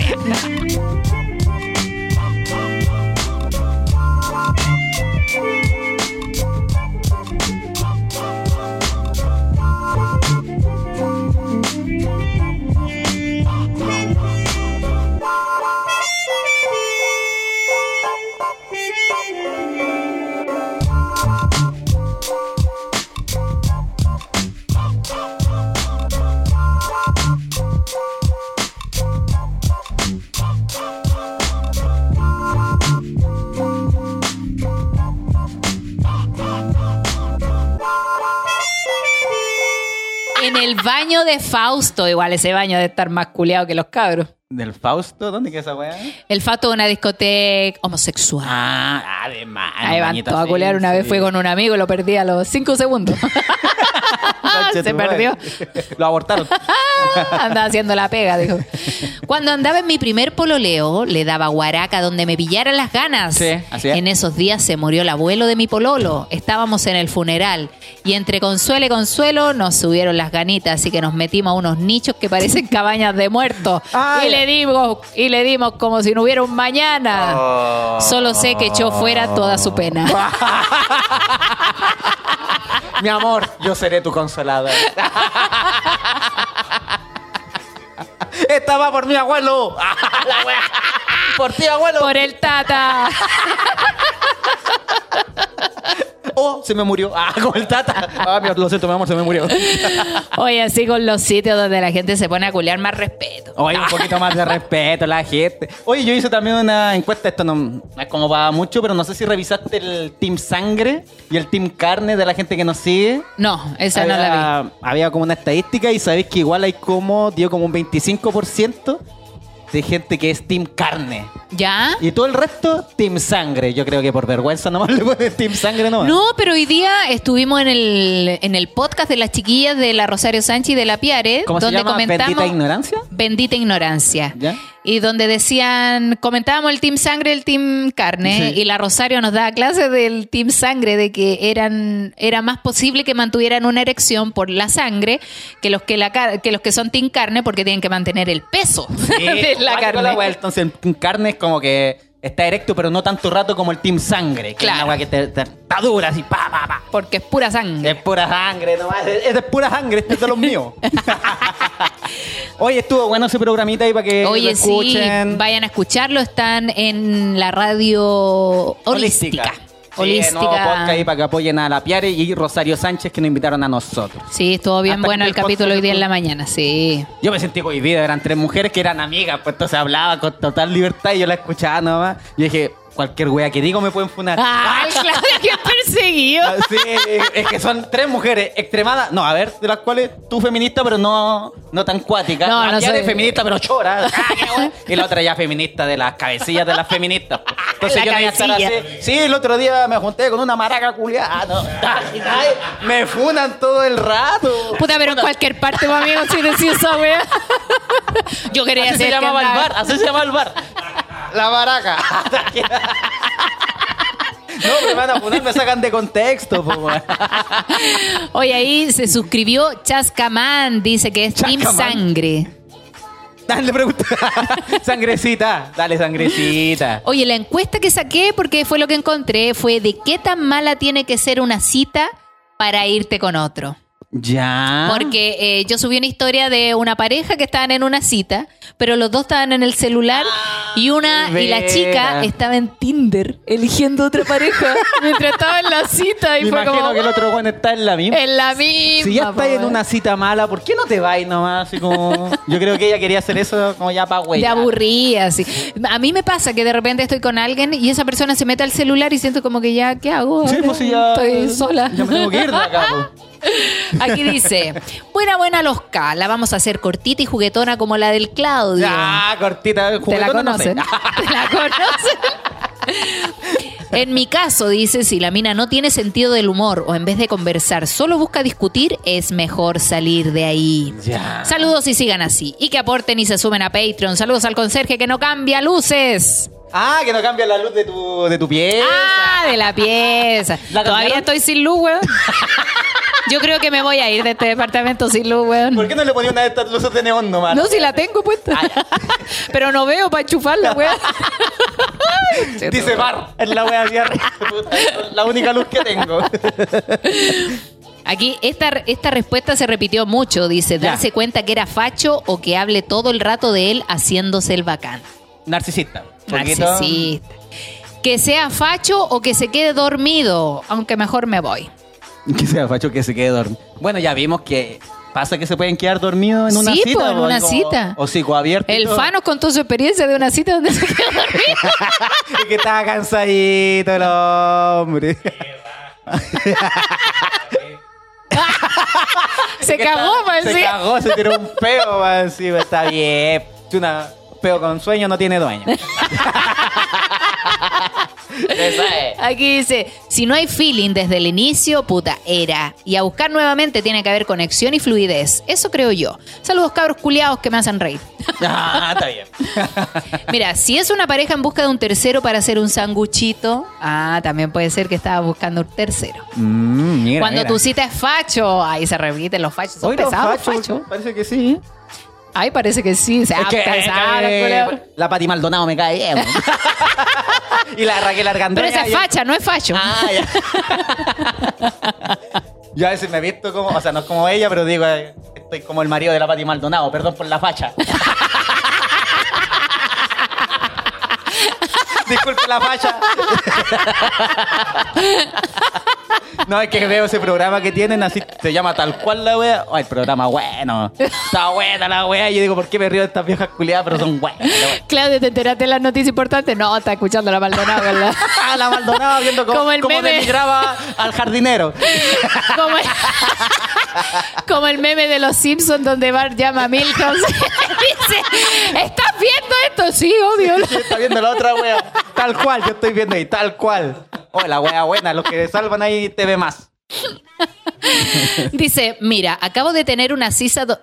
baño de Fausto, igual ese baño de estar más culeado que los cabros. ¿Del Fausto? ¿Dónde queda esa weá? El Fausto es una discoteca homosexual. Ah, además. Ahí van todos a culear. Una vez fui con un amigo y lo perdí a los cinco segundos. Se perdió. Lo abortaron. Andaba haciendo la pega, dijo. Cuando andaba en mi primer pololeo, le daba guaraca donde me pillaran las ganas. Sí, así es. En esos días se murió el abuelo de mi pololo. Estábamos en el funeral. Y entre consuelo y consuelo nos subieron las ganitas, así que nos metimos a unos nichos que parecen cabañas de muertos. Y. le dimos, y le dimos como si no hubiera un mañana. Oh. Solo sé que echó fuera toda su pena. Mi amor, yo seré tu consolador. Estaba por mi abuelo. La wea. Por ti, abuelo. Por el tata. Oh, se me murió. Ah, con el tata. Ah, mi- lo siento, mi amor, se me murió. Oye, así con los sitios donde la gente se pone a culear más respeto. Oye, un poquito más de respeto a la gente. Oye, yo hice también una encuesta, esto no, no es como va mucho, pero no sé si revisaste el Team Sangre y el Team Carne de la gente que nos sigue. No, esa no la vi. había, había como una estadística y sabéis que igual hay como, dio como un 25% de gente que es Team Carne. ¿Ya? Y todo el resto, Team Sangre. Yo creo que por vergüenza nomás le ponen Team Sangre nomás. No, pero hoy día estuvimos en el, en el podcast de las chiquillas de la Rosario Sánchez y de la Piare, ¿Cómo se donde llama? comentamos ¿Bendita ignorancia? Bendita ignorancia. ¿Ya? Y donde decían, comentábamos el Team Sangre, el Team Carne, Sí. y la Rosario nos daba clases del Team Sangre, de que eran, era más posible que mantuvieran una erección por la sangre que los que, la, que los que son Team Carne porque tienen que mantener el peso de la carne. la. Entonces, Team Carne es como que está erecto, pero no tanto rato como el Team Sangre. Que Claro. es una que te, te- está dura, así, pa, pa, pa. Porque es pura sangre. Es pura sangre nomás. Es, es pura sangre, este es de los míos. Oye, estuvo bueno ese programita ahí para que lo Oye, sí, escuchen. vayan a escucharlo. Están en la radio holística. Sí, el nuevo podcast ahí para que apoyen a la Piare y Rosario Sánchez que nos invitaron a nosotros. Sí, estuvo bien Hasta bueno el capítulo hoy día en la mañana, sí. Yo me sentí cohibido, eran tres mujeres que eran amigas, pues entonces hablaba con total libertad y yo la escuchaba nomás. Y dije, cualquier wea que digo me pueden funar. ¡Ah, Claudia, qué seguido. Ah, Sí, es que son tres mujeres extremadas. No, a ver, de las cuales tú feminista, pero no, no tan cuática. No, la no ya soy- de feminista, pero chora. Ah, y la otra ya feminista de las cabecillas de las feministas. Entonces La yo no voy a estar cabecilla. así. Sí, el otro día me junté con una maraca culiada. Ah, no. Ay, ay, me funan todo el rato. Puta, pero en cualquier parte, pues, amigo, si decís esa wea. Yo quería Así se decir que llamaba el bar, así se llamaba el bar. La maraca. No, me van a poner, me sacan de contexto, po. Oye, ahí se suscribió Chascamán, dice que es Team Chascamán. Sangre. Dale, pregunta. sangrecita, dale, sangrecita. Oye, la encuesta que saqué, porque fue lo que encontré, fue de qué tan mala tiene que ser una cita para irte con otro. Ya. Porque eh, yo subí una historia de una pareja que estaban en una cita, pero los dos estaban en el celular y una y la chica estaba en Tinder eligiendo otra pareja mientras estaba en la cita y Me fue imagino como que el otro bueno está en la misma. en la misma. Si ya estás en una cita mala, ¿por qué no te vas nomás? Así como... Yo creo que ella quería hacer eso como ya para güey. De aburrida, así. A mí me pasa que de repente estoy con alguien y esa persona se mete al celular y siento como que ya, ¿qué hago? Sí, pues si ya... Estoy sola. Ya me tengo que ir de acá. Aquí dice, buena, buena los K, la vamos a hacer cortita y juguetona como la del Claudio. Ya, cortita. ¿Te la juguetona, no sé. conocen? ¿Te la conocen? En mi caso, dice, si la mina no tiene sentido del humor o en vez de conversar solo busca discutir, es mejor salir de ahí. Ya. Saludos y sigan así. Y que aporten y se sumen a Patreon. Saludos al conserje que no cambia luces. Ah, que no cambia la luz de tu, de tu pieza. Ah, de la pieza. ¿La Todavía estoy sin luz, weón. Yo creo que me voy a ir de este departamento sin luz, weón. ¿Por qué no le ponía una de estas luces de neón nomás? No, si la tengo puesta. Pero no veo para enchufarla, weón. Dice bar. Es la wea es La única luz que tengo. Aquí esta, esta respuesta se repitió mucho. Dice, Ya. darse cuenta que era facho o que hable todo el rato de él haciéndose el bacán. Narcisista. Poquito- Narcisista. Que sea facho o que se quede dormido, aunque mejor me voy. Que sea facho que se quede dormido. Bueno, ya vimos que pasa que se pueden quedar dormidos en una Sí, cita. po, en una como- cita. O psicoabierto. y El. Fano contó su experiencia de una cita donde se quedó dormido. Es que estaba cansadito el hombre. se cagó, man, Se sí. cagó, se tiró un peo más encima. Está bien. Una peo con sueño no tiene dueño. Aquí dice, si no hay feeling desde el inicio, puta, era. Y a buscar nuevamente tiene que haber conexión y fluidez. Eso creo yo. Saludos cabros culiados que me hacen reír. Ah, está bien. Mira, si es una pareja en busca de un tercero para hacer un sanguchito, ah, también puede ser que estaba buscando un tercero. Mm, mira, Cuando mira. tu cita es facho, ahí se repiten los fachos. Son Hoy los pesados, fachos, fachos. Parece que sí. Ay, parece que sí. Se que, eh, la Pati Maldonado me cae bien. y la Raquel Pero Argandoña. esa es facha, no es facho. Ah, ya. Yo a veces me he visto como, o sea, no es como ella, pero digo, eh, estoy como el marido de la Pati Maldonado, perdón por la facha. Disculpe la facha. No, es que veo ese programa que tienen, así se llama tal cual la wea. Ay, el programa bueno. Está buena la wea. Y yo digo, ¿por qué me río de estas viejas culiadas? Pero son buenas. Claudia, ¿te enteraste de las noticias importantes? No, está escuchando la Maldonado, ¿verdad? La Maldonado viendo cómo, Como el cómo meme. denigraba al jardinero. Como el, como el meme de los Simpsons donde Bart llama a Milhouse y dice, ¿estás viendo esto? Sí, obvio. Sí, está viendo la otra wea. Tal cual, yo estoy viendo ahí, tal cual. Oh, la wea buena, los que salvan ahí te ve más. Dice, mira, acabo de tener una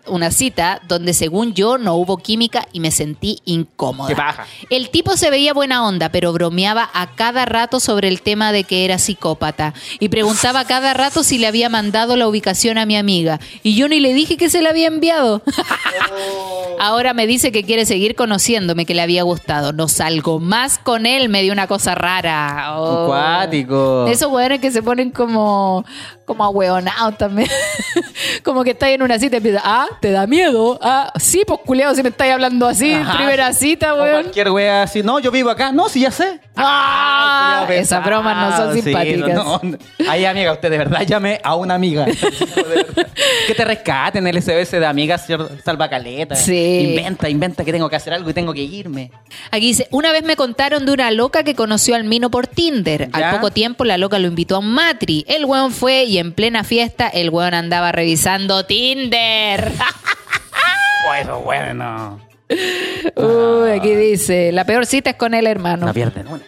una cita donde según yo no hubo química y me sentí incómoda. Qué paja. El tipo se veía buena onda, pero bromeaba a cada rato sobre el tema de que era psicópata y preguntaba a cada rato si le había mandado la ubicación a mi amiga y yo ni le dije que se la había enviado. Ahora me dice que quiere seguir conociéndome, que le había gustado. No salgo más con él, me dio una cosa rara. Oh. Acuático. Esos hueones que se ponen como, como a hueonar también. como que estáis en una cita y empieza, ah, ¿te da miedo? Ah, sí, pues culiado, si me estáis hablando así, Ajá. primera cita, O weón. cualquier wea así, no, yo vivo acá. No, sí, ya sé. Ah, Culiao esas bromas no son sí, simpáticas. no, no. Ay, amiga, usted de verdad llame a una amiga. Que te rescaten el SBS de amigas, señor Salvacaleta. Sí. Inventa, inventa que tengo que hacer algo y tengo que irme. Aquí dice, una vez me contaron de una loca que conoció al Mino por Tinder. ¿Ya? Al poco tiempo la loca lo invitó a un matri. El weón fue y en plena fiesta el weón andaba revisando Tinder. Pues bueno. Uy, aquí dice, la peor cita es con el hermano. No pierden una.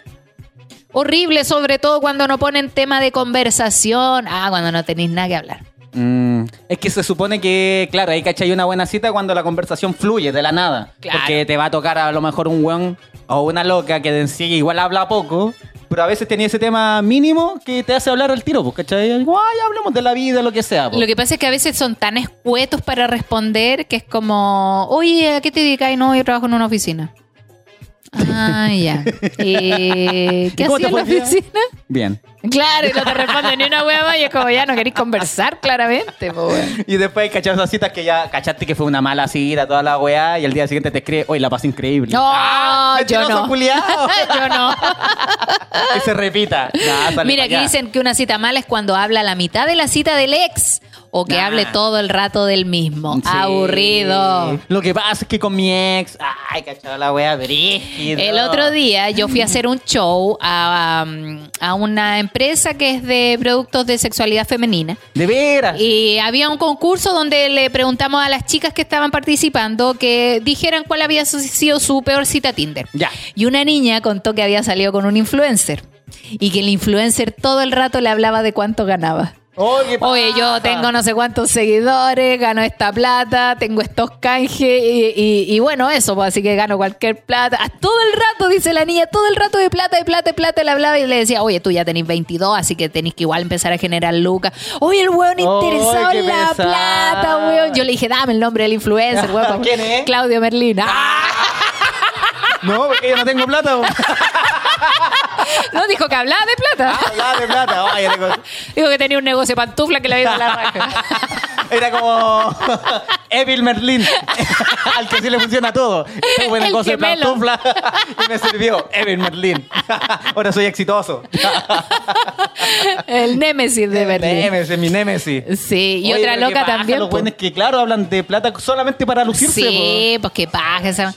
Horrible, sobre todo cuando no ponen tema de conversación. Ah, cuando no tenéis nada que hablar. Mm, es que se supone que, claro, ahí cachai una buena cita cuando la conversación fluye de la nada. Claro. Porque te va a tocar a lo mejor un weón o una loca que en sí igual habla poco, pero a veces tenía ese tema mínimo que te hace hablar al tiro, pues, ¿cachai? Ay, hablemos de la vida, lo que sea. pues. Lo que pasa es que a veces son tan escuetos para responder que es como, oye, ¿a qué te dedicas? No, yo trabajo en una oficina. Ah, ya. Eh, ¿Qué ¿Y cómo hacía en la oficina? Bien. Claro, y no te responde ni una hueá más y es como ya no queréis conversar claramente, po, weón. Y después cachar esas citas que ya cachaste que fue una mala cita, toda la weá, y el día siguiente te escribe, hoy la pasé increíble. No, ¡Ah, yo no. yo no. que se repita. Nah, Mira, aquí dicen que una cita mala es cuando habla la mitad de la cita del ex o que Nah. hable todo el rato del mismo. Sí. Aburrido. Lo que pasa es que con mi ex, ay, cachaba la wea brígido. El otro día yo fui a hacer un show a, um, a una empresa que es de productos de sexualidad femenina. De veras. Y había un concurso donde le preguntamos a las chicas que estaban participando que dijeran cuál había sido su peor cita Tinder. Ya. Y una niña contó que había salido con un influencer y que el influencer todo el rato le hablaba de cuánto ganaba. Oh, ¿qué Oye, yo tengo no sé cuántos seguidores, gano esta plata, tengo estos canjes y, y- y bueno, eso, pues así que gano cualquier plata. Ah, Todo el rato, dice la niña, todo el rato de plata, de plata, de plata, le hablaba y le decía, oye, tú ya tenés 22, así que tenés que igual empezar a generar lucas. Oye, el weón interesado en la pesado. plata, weón. Yo le dije, dame el nombre del influencer, weón. ¿Quién es? Claudio Merlín. Ah, No, porque yo no tengo plata. no, dijo que hablaba de plata. Hablaba de plata. Dijo que tenía un negocio de pantufla que le había ido a la raja. Era como Evil Merlin, al que sí le funciona todo. Tuve El negocio de pantufla y me sirvió Evil Merlin. Ahora soy exitoso. El némesis de Berlín. Némesis, mi némesis. Sí, y Oye, otra pero ¿qué loca también. Los buenos que, claro, hablan de plata solamente para lucirse. Sí, pues qué paja esa.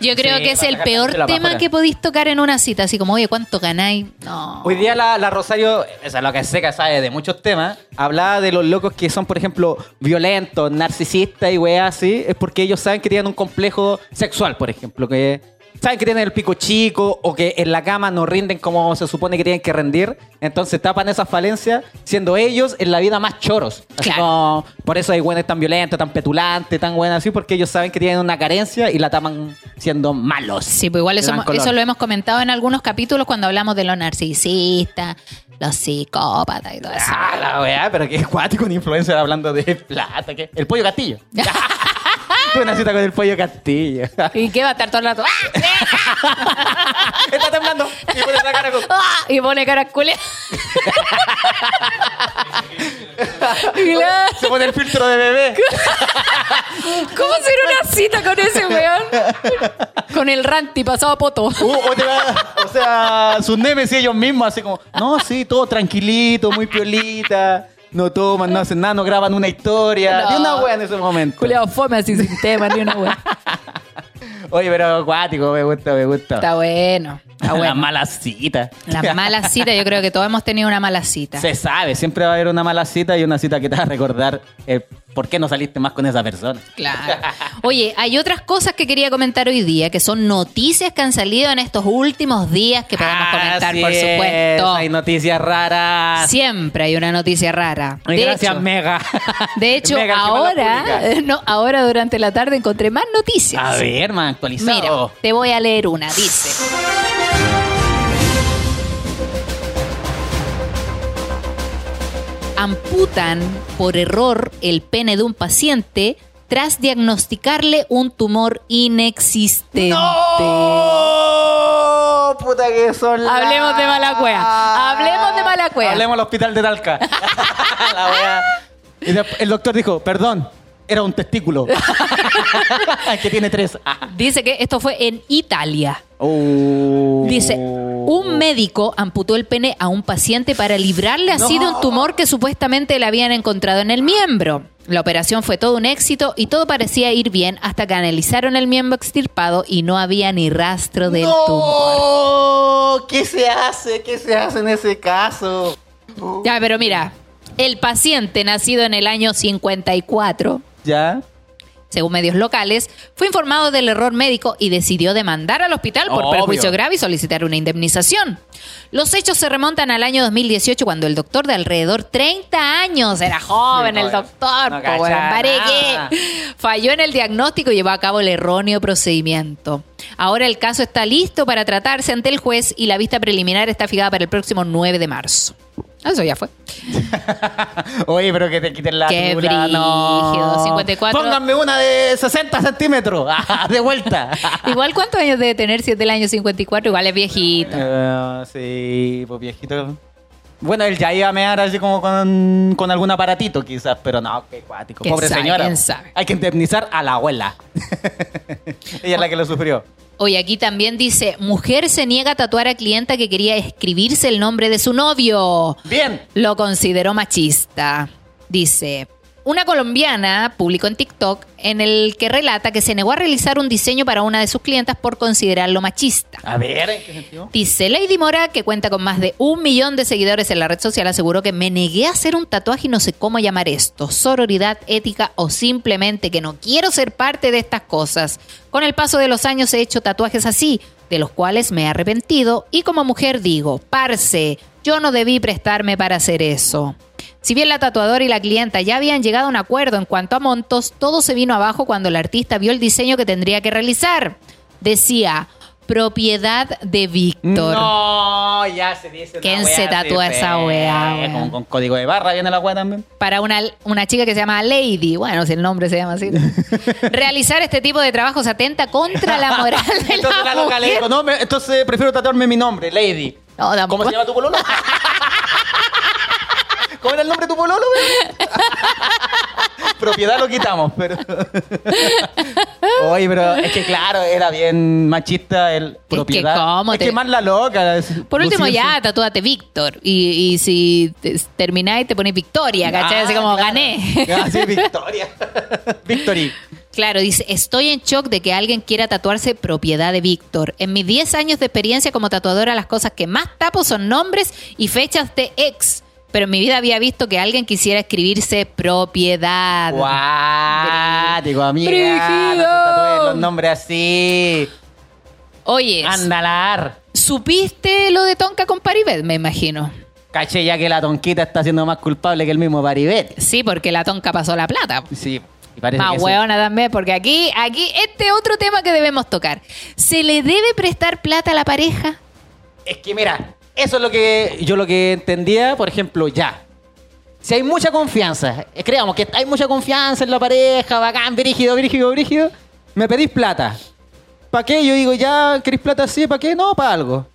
Yo creo Sí, que es el peor tema que podéis tocar en una cita. Así como, oye, ¿cuánto ganáis? No. Hoy día la, la Rosario, esa es lo que seca, sabe de muchos temas, hablaba de los locos que son, por ejemplo, violentos, narcisistas y weas así, es porque ellos saben que tienen un complejo sexual, por ejemplo, que saben que tienen el pico chico o que en la cama no rinden como se supone que tienen que rendir, entonces tapan esas falencias siendo ellos en la vida más choros. Así Claro. como, por eso hay buenos tan violentos, tan petulantes, tan buenos así, porque ellos saben que tienen una carencia y la tapan siendo malos. Sí, pues igual eso, eso lo hemos comentado en algunos capítulos cuando hablamos de los narcisistas, los psicópatas y todo eso. Ah, la weá, pero qué cuático un influencer hablando de plata. ¿qué? El pollo castillo. Tuve una cita con el pollo castillo. ¿Y qué va a estar todo el rato? ¡Ah! Está temblando. Y pone la cara con- ¡Ah! Y pone cara. Claro. Se pone el filtro de bebé. ¿Cómo hacer una cita con ese weón? Con el ranti pasado a poto. Uh, o, te va- o sea, sus nemesis ellos mismos, así como, no, sí, todo tranquilito, muy piolita. No toman, no hacen nada, no graban una historia. Tiene una wea en ese momento. Culeado fome así sin tema ni una weón. Oye, pero acuático, me gusta, me gusta. Está bueno. Está Las bueno. malas citas. Las malas citas, yo creo que todos hemos tenido una mala cita. Se sabe, siempre va a haber una mala cita y una cita que te va a recordar eh, por qué no saliste más con esa persona. Claro. Oye, hay otras cosas que quería comentar hoy día, que son noticias que han salido en estos últimos días que podemos comentar, Así por es, supuesto. Hay noticias raras. Siempre hay una noticia rara. Ay, De gracias, hecho, Mega. de hecho Mega, más la ahora, no, ahora durante la tarde encontré más noticias. A ver, man, actualizado. Mira, te voy a leer una. Dice. Amputan por error el pene de un paciente tras diagnosticarle un tumor inexistente. ¡No! Puta que son la- Hablemos de mala cueva. Hablemos de mala cueva. Hablemos del hospital de Talca. la wea. Y después el doctor dijo, perdón, era un testículo. que tiene tres. Dice que esto fue en Italia. Oh. Dice, un médico amputó el pene a un paciente para librarle así de un tumor que supuestamente le habían encontrado en el miembro. La operación fue todo un éxito y todo parecía ir bien hasta que analizaron el miembro extirpado y no había ni rastro del tumor. ¡No! ¿Qué se hace? ¿Qué se hace en ese caso? Ya, pero mira, el paciente nacido en el año 54 ¿Ya? según medios locales, fue informado del error médico y decidió demandar al hospital por Obvio. perjuicio grave y solicitar una indemnización. Los hechos se remontan al año 2018 cuando el doctor de alrededor 30 años, era joven el doctor, No po, falló en el diagnóstico y llevó a cabo el erróneo procedimiento. Ahora el caso está listo para tratarse ante el juez y la vista preliminar está fijada para el próximo 9 de marzo. Eso ya fue. Oye, pero que te quiten la Qué no. brígido, 54. Pónganme una de 60 centímetros. Ah, de vuelta. Igual, ¿cuántos años debe tener si es del año 54? Igual es viejito. Eh, sí, pues viejito. Bueno, él ya iba a mear así como con, con algún aparatito quizás, pero no, qué cuático. ¿Quién Pobre sabe? señora. ¿Quién sabe? Hay que indemnizar a la abuela. Ella es la que lo sufrió. Oye, aquí también dice, mujer se niega a tatuar a clienta que quería escribirse el nombre de su novio. Bien. Lo consideró machista. Dice, una colombiana publicó en TikTok en el que relata que se negó a realizar un diseño para una de sus clientas por considerarlo machista. A ver, ¿en qué sentido? Dice Lady Mora, que cuenta con más de un millón de seguidores en la red social, aseguró que me negué a hacer un tatuaje y no sé cómo llamar esto, sororidad, ética o simplemente que no quiero ser parte de estas cosas. Con el paso de los años he hecho tatuajes así, de los cuales me he arrepentido y como mujer digo, parce, yo no debí prestarme para hacer eso. Si bien la tatuadora y la clienta ya habían llegado a un acuerdo en cuanto a montos, todo se vino abajo cuando el artista vio el diseño que tendría que realizar. Decía, propiedad de Víctor. No, ya se dice. ¿Quién se tatúa esa wea? Con, con código de barra viene la wea también. Para una, una chica que se llama Lady, bueno, si el nombre se llama así. Realizar este tipo de trabajos atenta contra la moral de Entonces la la le mujer. no, me- entonces prefiero tatuarme mi nombre, Lady. No. ¿Cómo se llama tu pololo? ¿Cómo era el nombre de tu pololo? Propiedad lo quitamos, pero. Oye, pero es que claro, era bien machista el propiedad. ¿cómo es te- que más la loca. es- Por último, lucirse. ya, tatúate Víctor. Y, y si te- termináis, te pones Victoria, ¿cachai? Así como claro. gané. Ah, sí, Victoria. Victory. Claro, dice, estoy en shock de que alguien quiera tatuarse propiedad de Víctor. En mis 10 años de experiencia como tatuadora, las cosas que más tapo son nombres y fechas de ex. Pero en mi vida había visto que alguien quisiera escribirse propiedad. Guático, amiga. Brígido. No los nombres así. Oye, Andalar. ¿supiste lo de Tonka con Paribet? Me imagino. Caché ya que la tonquita está siendo más culpable que el mismo Paribet. Sí, porque la Tonka pasó la plata. Sí. y parece Más que sí. hueona también, porque aquí, aquí, este otro tema que debemos tocar. ¿Se le debe prestar plata a la pareja? Es que mira, eso es lo que yo lo que entendía, por ejemplo, ya. Si hay mucha confianza, eh, creamos que hay mucha confianza en la pareja, bacán, brígido, brígido, brígido, me pedís plata. ¿Para qué? Yo digo, ya, ¿querés plata así? ¿Para qué? No, para algo.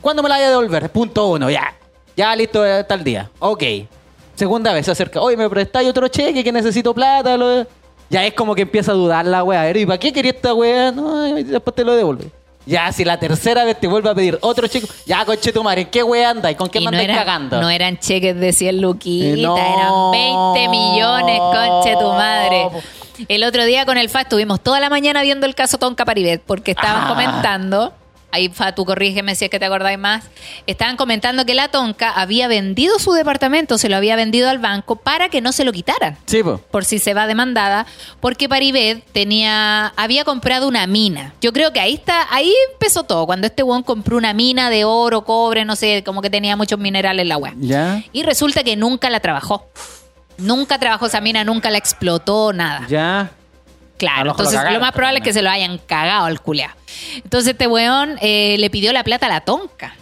¿Cuándo me la voy a devolver? Punto uno, ya. Ya, listo, eh, tal día. Ok. Segunda vez se acerca. Oye, ¿me prestáis otro cheque que necesito plata? Ya es como que empieza a dudar la ver, ¿y para qué quería esta wea? No, después te lo devuelve. Ya, si la tercera vez te vuelve a pedir otro cheque, ya, conche tu madre, ¿en qué wea andas? ¿Con qué Y no, cagando? no eran cheques de 100 luquitas, Eh, no. eran 20 millones, conche tu madre. El otro día con el FA estuvimos toda la mañana viendo el caso Tonka Paribet, porque estaban Ah. comentando, ahí FA, tú corrígeme si es que te acordáis más, estaban comentando que la Tonka había vendido su departamento, se lo había vendido al banco para que no se lo quitaran Sí, po. por si se va demandada, porque Paribet tenía, había comprado una mina. Yo creo que ahí está, ahí empezó todo, cuando este weón compró una mina de oro, cobre, no sé, como que tenía muchos minerales en la web. Ya. Y resulta que nunca la trabajó. Nunca trabajó esa mina, nunca la explotó, nada. Ya. Claro, lo lo entonces lo, cagaron, más probable es que se lo hayan cagado al culeado. Entonces este weón eh, le pidió la plata a la tonca.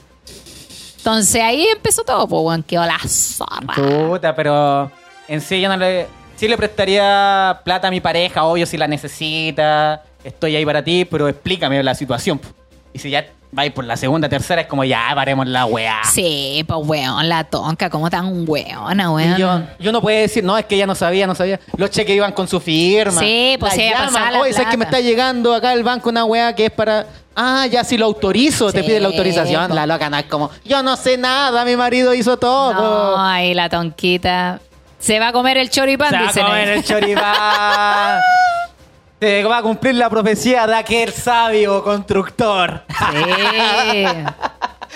Entonces ahí empezó todo, pues weón, quedó la zorra. Puta, pero en sí yo no le... Sí le prestaría plata a mi pareja, obvio, si la necesita. Estoy ahí para ti, pero explícame la situación. po. Y si ya vais por la segunda, tercera, es como ya paremos la weá. Sí, pues weón, la tonca, como tan weona, Y weón. yo, yo no puedo decir, no, es que ella no sabía, no sabía. Los cheques iban con su firma. Sí, pues sí, llaman, la Oye, ¿sabes que me plata". está llegando acá al banco una weá que es para. Ah, ya si lo autorizo, te pide la autorización. po. La loca no es como, yo no sé nada, mi marido hizo todo. No, ahí la tonquita. Se va a comer el choripán, Se va a comer ahí. el choripán. Se va a cumplir la profecía de aquel sabio constructor. Sí.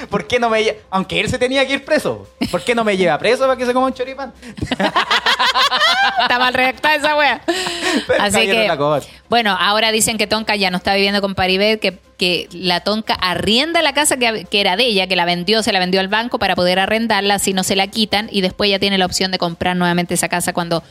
¿Por qué no me lle- Aunque él se tenía que ir preso. ¿Por qué no me lleva preso para que se coma un choripán? Está mal redactada esa wea. Pero Así que, bueno, ahora dicen que Tonka ya no está viviendo con Paribet, que, que la Tonka arrienda la casa que, que era de ella, que la vendió, se la vendió al banco para poder arrendarla, si no se la quitan, y después ya tiene la opción de comprar nuevamente esa casa cuando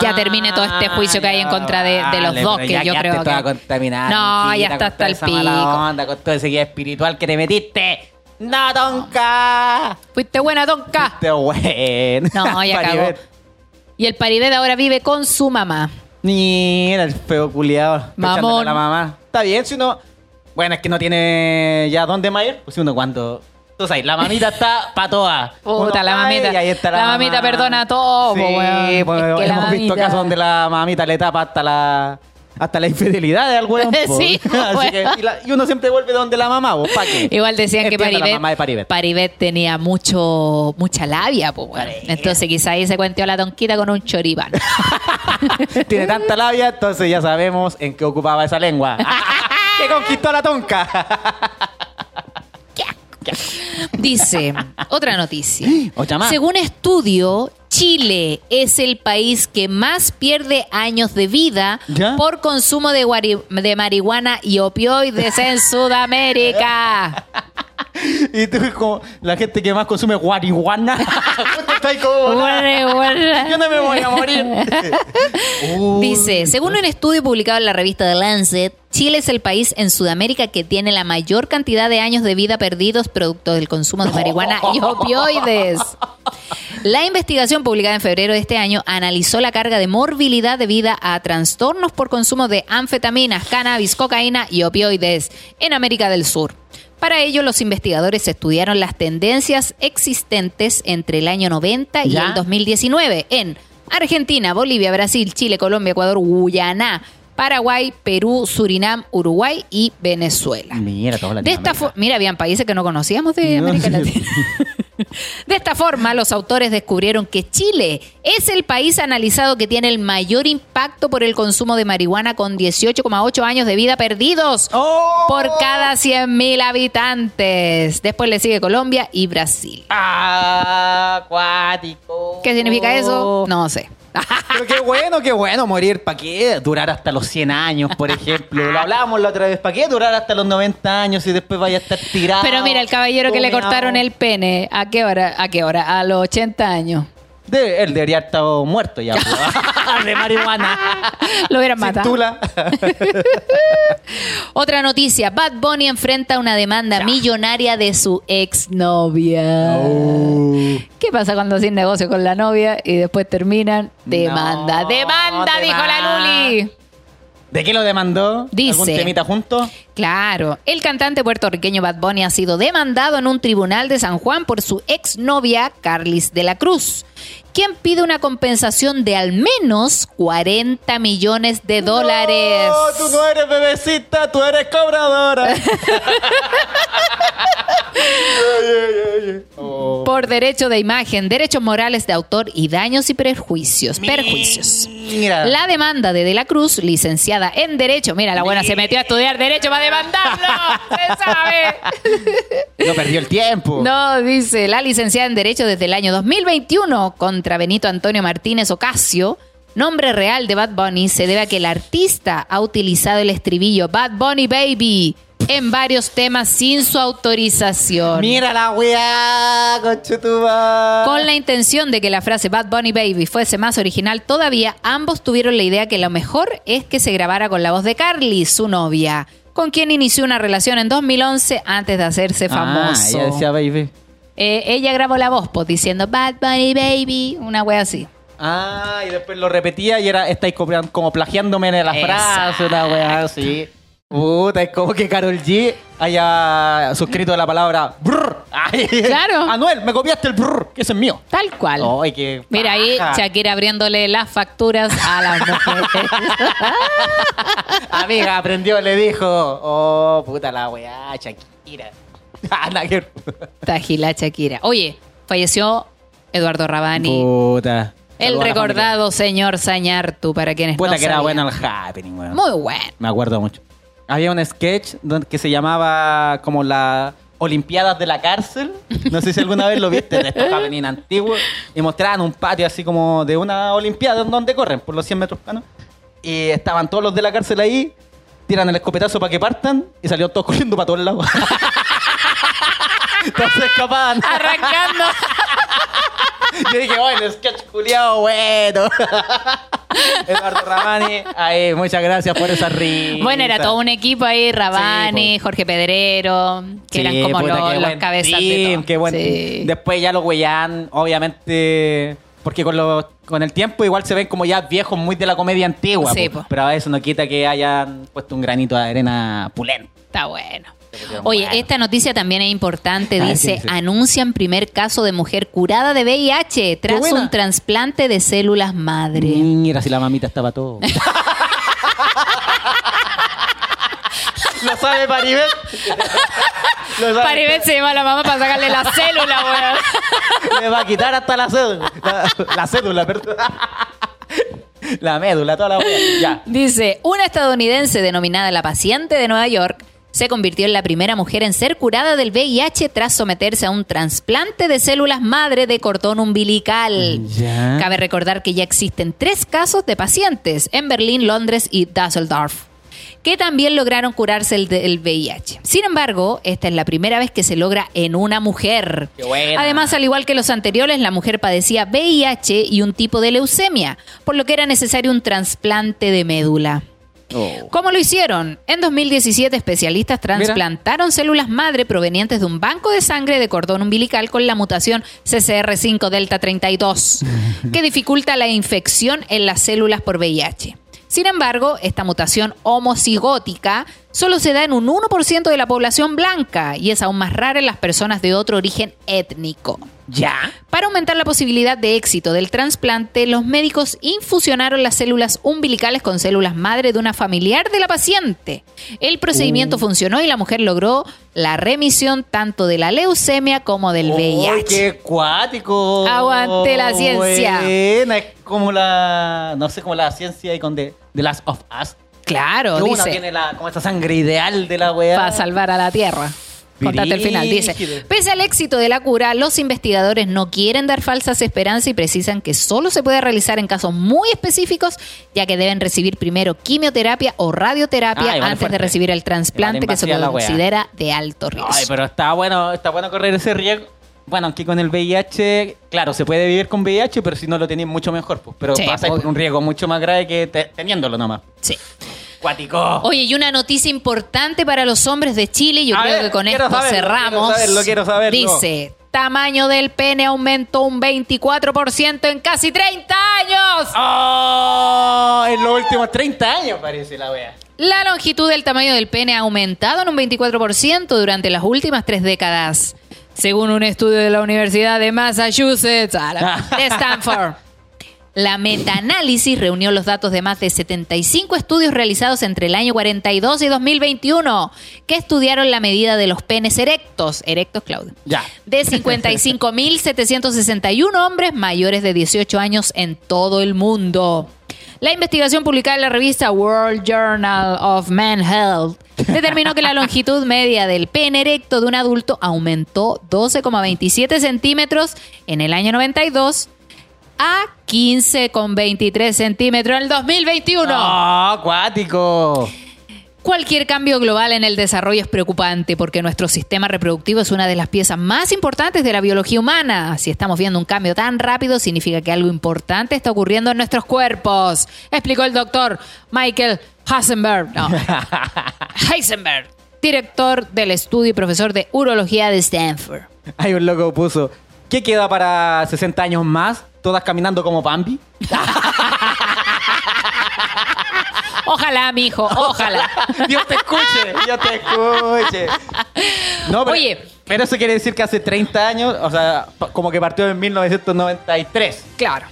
ya Ah, termine todo este juicio que hay en contra de, de los dos, que yo creo que... contaminada, No, ya está hasta el pico. onda, con todo ese guía espiritual que te metiste. ¡No, tonca! Fuiste buena, Tonka. Este bueno. No, ya. Paribet. Y el Paribet ahora vive con su mamá. Mira el feo culiado. Mamón. la mamá. Está bien si uno. Bueno, es que no tiene ya dónde ir. Pues uno cuando. Sabes, la mamita está pa' todas. Puta, la mamita. y ahí está la, La mamita perdona todo, Sí, weón. pues, Es que hemos visto mamita- casos donde la mamita le tapa hasta la. Hasta la infidelidad de algún Sí, Así que, y, la- y uno siempre vuelve donde la mamá, ¿para qué? Igual decían que Entiendo la Paribet, mamá de Paribet. Paribet tenía mucho, mucha labia, pues bueno. Entonces quizá ahí se cuenteó la tonquita con un choripán. Tiene tanta labia, entonces ya sabemos en qué ocupaba esa lengua. que conquistó a la tonca. Dice, otra noticia. Otra más. Según estudio, Chile es el país que más pierde años de vida ¿Ya? por consumo de, de marihuana y opioides en Sudamérica. Y tú como la gente que más consume guarihuana. Está ahí como, Marihuana. Yo no me voy a morir. Uy. Dice, según un estudio publicado en la revista The Lancet, Chile es el país en Sudamérica que tiene la mayor cantidad de años de vida perdidos producto del consumo de marihuana y opioides. La investigación publicada en febrero de este año analizó la carga de morbilidad debida a trastornos por consumo de anfetaminas, cannabis, cocaína y opioides en América del Sur. Para ello, los investigadores estudiaron las tendencias existentes entre el año 90 y ¿Ya? el 2019 en Argentina, Bolivia, Brasil, Chile, Colombia, Ecuador, Guyana, Paraguay, Perú, Surinam, Uruguay y Venezuela. Mira, De esta Mira, habían países que no conocíamos de No, América sí. De esta forma, los autores descubrieron que Chile es el país analizado que tiene el mayor impacto por el consumo de marihuana con 18,8 años de vida perdidos ¡Oh! por cada 100.000 habitantes. Después le sigue Colombia y Brasil. Acuático. ¿Qué significa eso? No sé. Pero qué bueno, qué bueno morir. ¿Para qué durar hasta los 100 años, por ejemplo? Lo hablábamos la otra vez. ¿Para qué durar hasta los 90 años y después vaya a estar tirado? Pero mira, el caballero que le cortaron el pene, ¿a qué hora? ¿A qué hora? A los 80 años. De- él debería estar muerto ya. pues. de marihuana. Lo hubieran matado. tula. Otra noticia, Bad Bunny enfrenta una demanda millonaria de su exnovia. Oh. ¿Qué pasa cuando hacen negocio con la novia y después terminan? Demanda, No, demanda, dijo la. Luli. ¿De qué lo demandó? Dice- ¿Algún temita junto? Claro, el cantante puertorriqueño Bad Bunny ha sido demandado en un tribunal de San Juan por su exnovia Carlis de la Cruz, quien pide una compensación de al menos 40 millones de dólares. No, tú no eres bebecita, tú eres cobradora. Oh. por derecho de imagen, derechos morales de autor y daños y perjuicios. Perjuicios. Mira. La demanda de De la Cruz, licenciada en Derecho, mira, la buena se metió a estudiar Derecho para demandarlo, se sabe. No perdió el tiempo. No, dice la licenciada en Derecho desde el año 2021 contra Benito Antonio Martínez Ocasio. Nombre real de Bad Bunny se debe a que el artista ha utilizado el estribillo Bad Bunny Baby en varios temas sin su autorización. Mira la weá. Con la intención de que la frase Bad Bunny Baby fuese más original todavía, ambos tuvieron la idea que lo mejor es que se grabara con la voz de Carly, su novia, con quien inició una relación en 2011 antes de hacerse famoso. Ah, ella decía baby. Eh, ella grabó la voz, pues, diciendo Bad Bunny Baby, una wea así. Ah, y después lo repetía y era, estáis como plagiándome en la Exacto. frase, una weá así. Puta, es como que Carol G haya suscrito la palabra brr. Ay, Claro. Anuel, me copiaste el brr, que ese es mío. Tal cual. Ay, qué Mira ahí. Shakira abriéndole las facturas a las mujeres. Amiga, aprendió, le dijo. Oh, puta la weá, Shakira. Ah, Tajila Shakira. Oye, falleció Eduardo Rabani, Puta. el recordado señor Sañartu, para quienes. Puta no que era sabían. bueno el happening, weón. Muy bueno. Me acuerdo mucho. Había un sketch donde- que se llamaba como la Olimpiadas de la cárcel. No sé si alguna vez lo viste, de estos happening antiguos. Y mostraban un patio así como de una Olimpiada donde corren por los 100 metros planos. Y estaban todos los de la cárcel ahí, tiran el escopetazo para que partan y salieron todos corriendo para todos lados. Se escapaban. Arrancando. Yo dije, bueno, sketch culiado bueno. Eduardo Ramani, ay, muchas gracias por esa risa. bueno, era todo un equipo ahí, Rabani, Sí, po. Jorge Pedrero, que Sí, eran como puta, los, los cabezas de team, todo. qué buen- Sí. Después ya los huellan, obviamente, porque con, los- con el tiempo igual se ven como ya viejos muy de la comedia antigua. Sí, po. po. pero a eso no quita que hayan puesto un granito de arena pulento. Está bueno. Oye, esta noticia también es importante. Ah, Dice, anuncian primer caso de mujer curada de VIH tras un trasplante de células madre. Mira, si la mamita estaba todo. Lo sabe Paribet. Lo sabe. Paribet se llama a la mamá para sacarle la célula, weón. Le va a quitar hasta la cédula. La, la cédula, perdón. La médula, toda la. Ya. Dice, una estadounidense denominada la paciente de Nueva York se convirtió en la primera mujer en ser curada del VIH tras someterse a un trasplante de células madre de cordón umbilical. Ya. Cabe recordar que ya existen tres casos de pacientes en Berlín, Londres y Düsseldorf que también lograron curarse el del VIH. Sin embargo, esta es la primera vez que se logra en una mujer. Qué buena. Además, al igual que los anteriores, la mujer padecía VIH y un tipo de leucemia, por lo que era necesario un trasplante de médula. Oh. ¿Cómo lo hicieron? En 2017, especialistas trasplantaron células madre provenientes de un banco de sangre de cordón umbilical con la mutación CCR5 Delta 32, que dificulta la infección en las células por VIH. Sin embargo, esta mutación homocigótica solo se da en un 1% de la población blanca y es aún más rara en las personas de otro origen étnico. ¿Ya? Para aumentar la posibilidad de éxito del trasplante, los médicos infusionaron las células umbilicales con células madre de una familiar de la paciente. El procedimiento funcionó y la mujer logró la remisión tanto de la leucemia como del ¡Ay, VIH. qué cuático! Aguante la ciencia. Buena, es como la. No sé, como la ciencia y con The, The Last of Us. Claro, Que uno dice. tiene la, como esa sangre ideal de la weá. para salvar a la Tierra. Contate el final. Dice, pese al éxito de la cura, los investigadores no quieren dar falsas esperanzas y precisan que solo se puede realizar en casos muy específicos, ya que deben recibir primero quimioterapia o radioterapia Ah, antes fuerte. de recibir el trasplante Igual que se considera de alto riesgo. Ay, pero está bueno, está bueno correr ese riesgo. Bueno, aunque con el VIH, claro, se puede vivir con VIH, pero si no lo tenéis mucho mejor. Pues. Pero Sí, obvio. por un riesgo mucho más grave que te- teniéndolo nomás. Sí. Cuático. Oye, y una noticia importante para los hombres de Chile, yo A creo ver, que con quiero esto saberlo, cerramos. quiero saberlo, quiero saberlo. Dice, tamaño del pene aumentó un 24% en casi 30 años. ¡Oh! En los últimos 30 años parece la wea. La longitud del tamaño del pene ha aumentado en un 24% durante las últimas tres décadas, según un estudio de la Universidad de Massachusetts, de Stanford. La metaanálisis reunió los datos de más de 75 estudios realizados entre el año 42 y 2021, que estudiaron la medida de los penes erectos, erectos, Claudio, Ya. de 55.761 hombres mayores de 18 años en todo el mundo. La investigación publicada en la revista World Journal of Men Health determinó que la longitud media del pene erecto de un adulto aumentó 12,27 centímetros en el año 92 a 15,23 centímetros en el 2021. ¡Oh, acuático! Cualquier cambio global en el desarrollo es preocupante porque nuestro sistema reproductivo es una de las piezas más importantes de la biología humana. Si estamos viendo un cambio tan rápido, significa que algo importante está ocurriendo en nuestros cuerpos, explicó el doctor Michael Heisenberg. No, Heisenberg, director del estudio y profesor de urología de Stanford. Hay un loco puso, ¿qué queda para 60 años más? ¿Todas caminando como Bambi? Ojalá, mijo, ojalá. Dios te escuche, Dios te escuche. No, pero, Oye. pero eso quiere decir que hace 30 años, o sea, como que partió en 1993. Claro.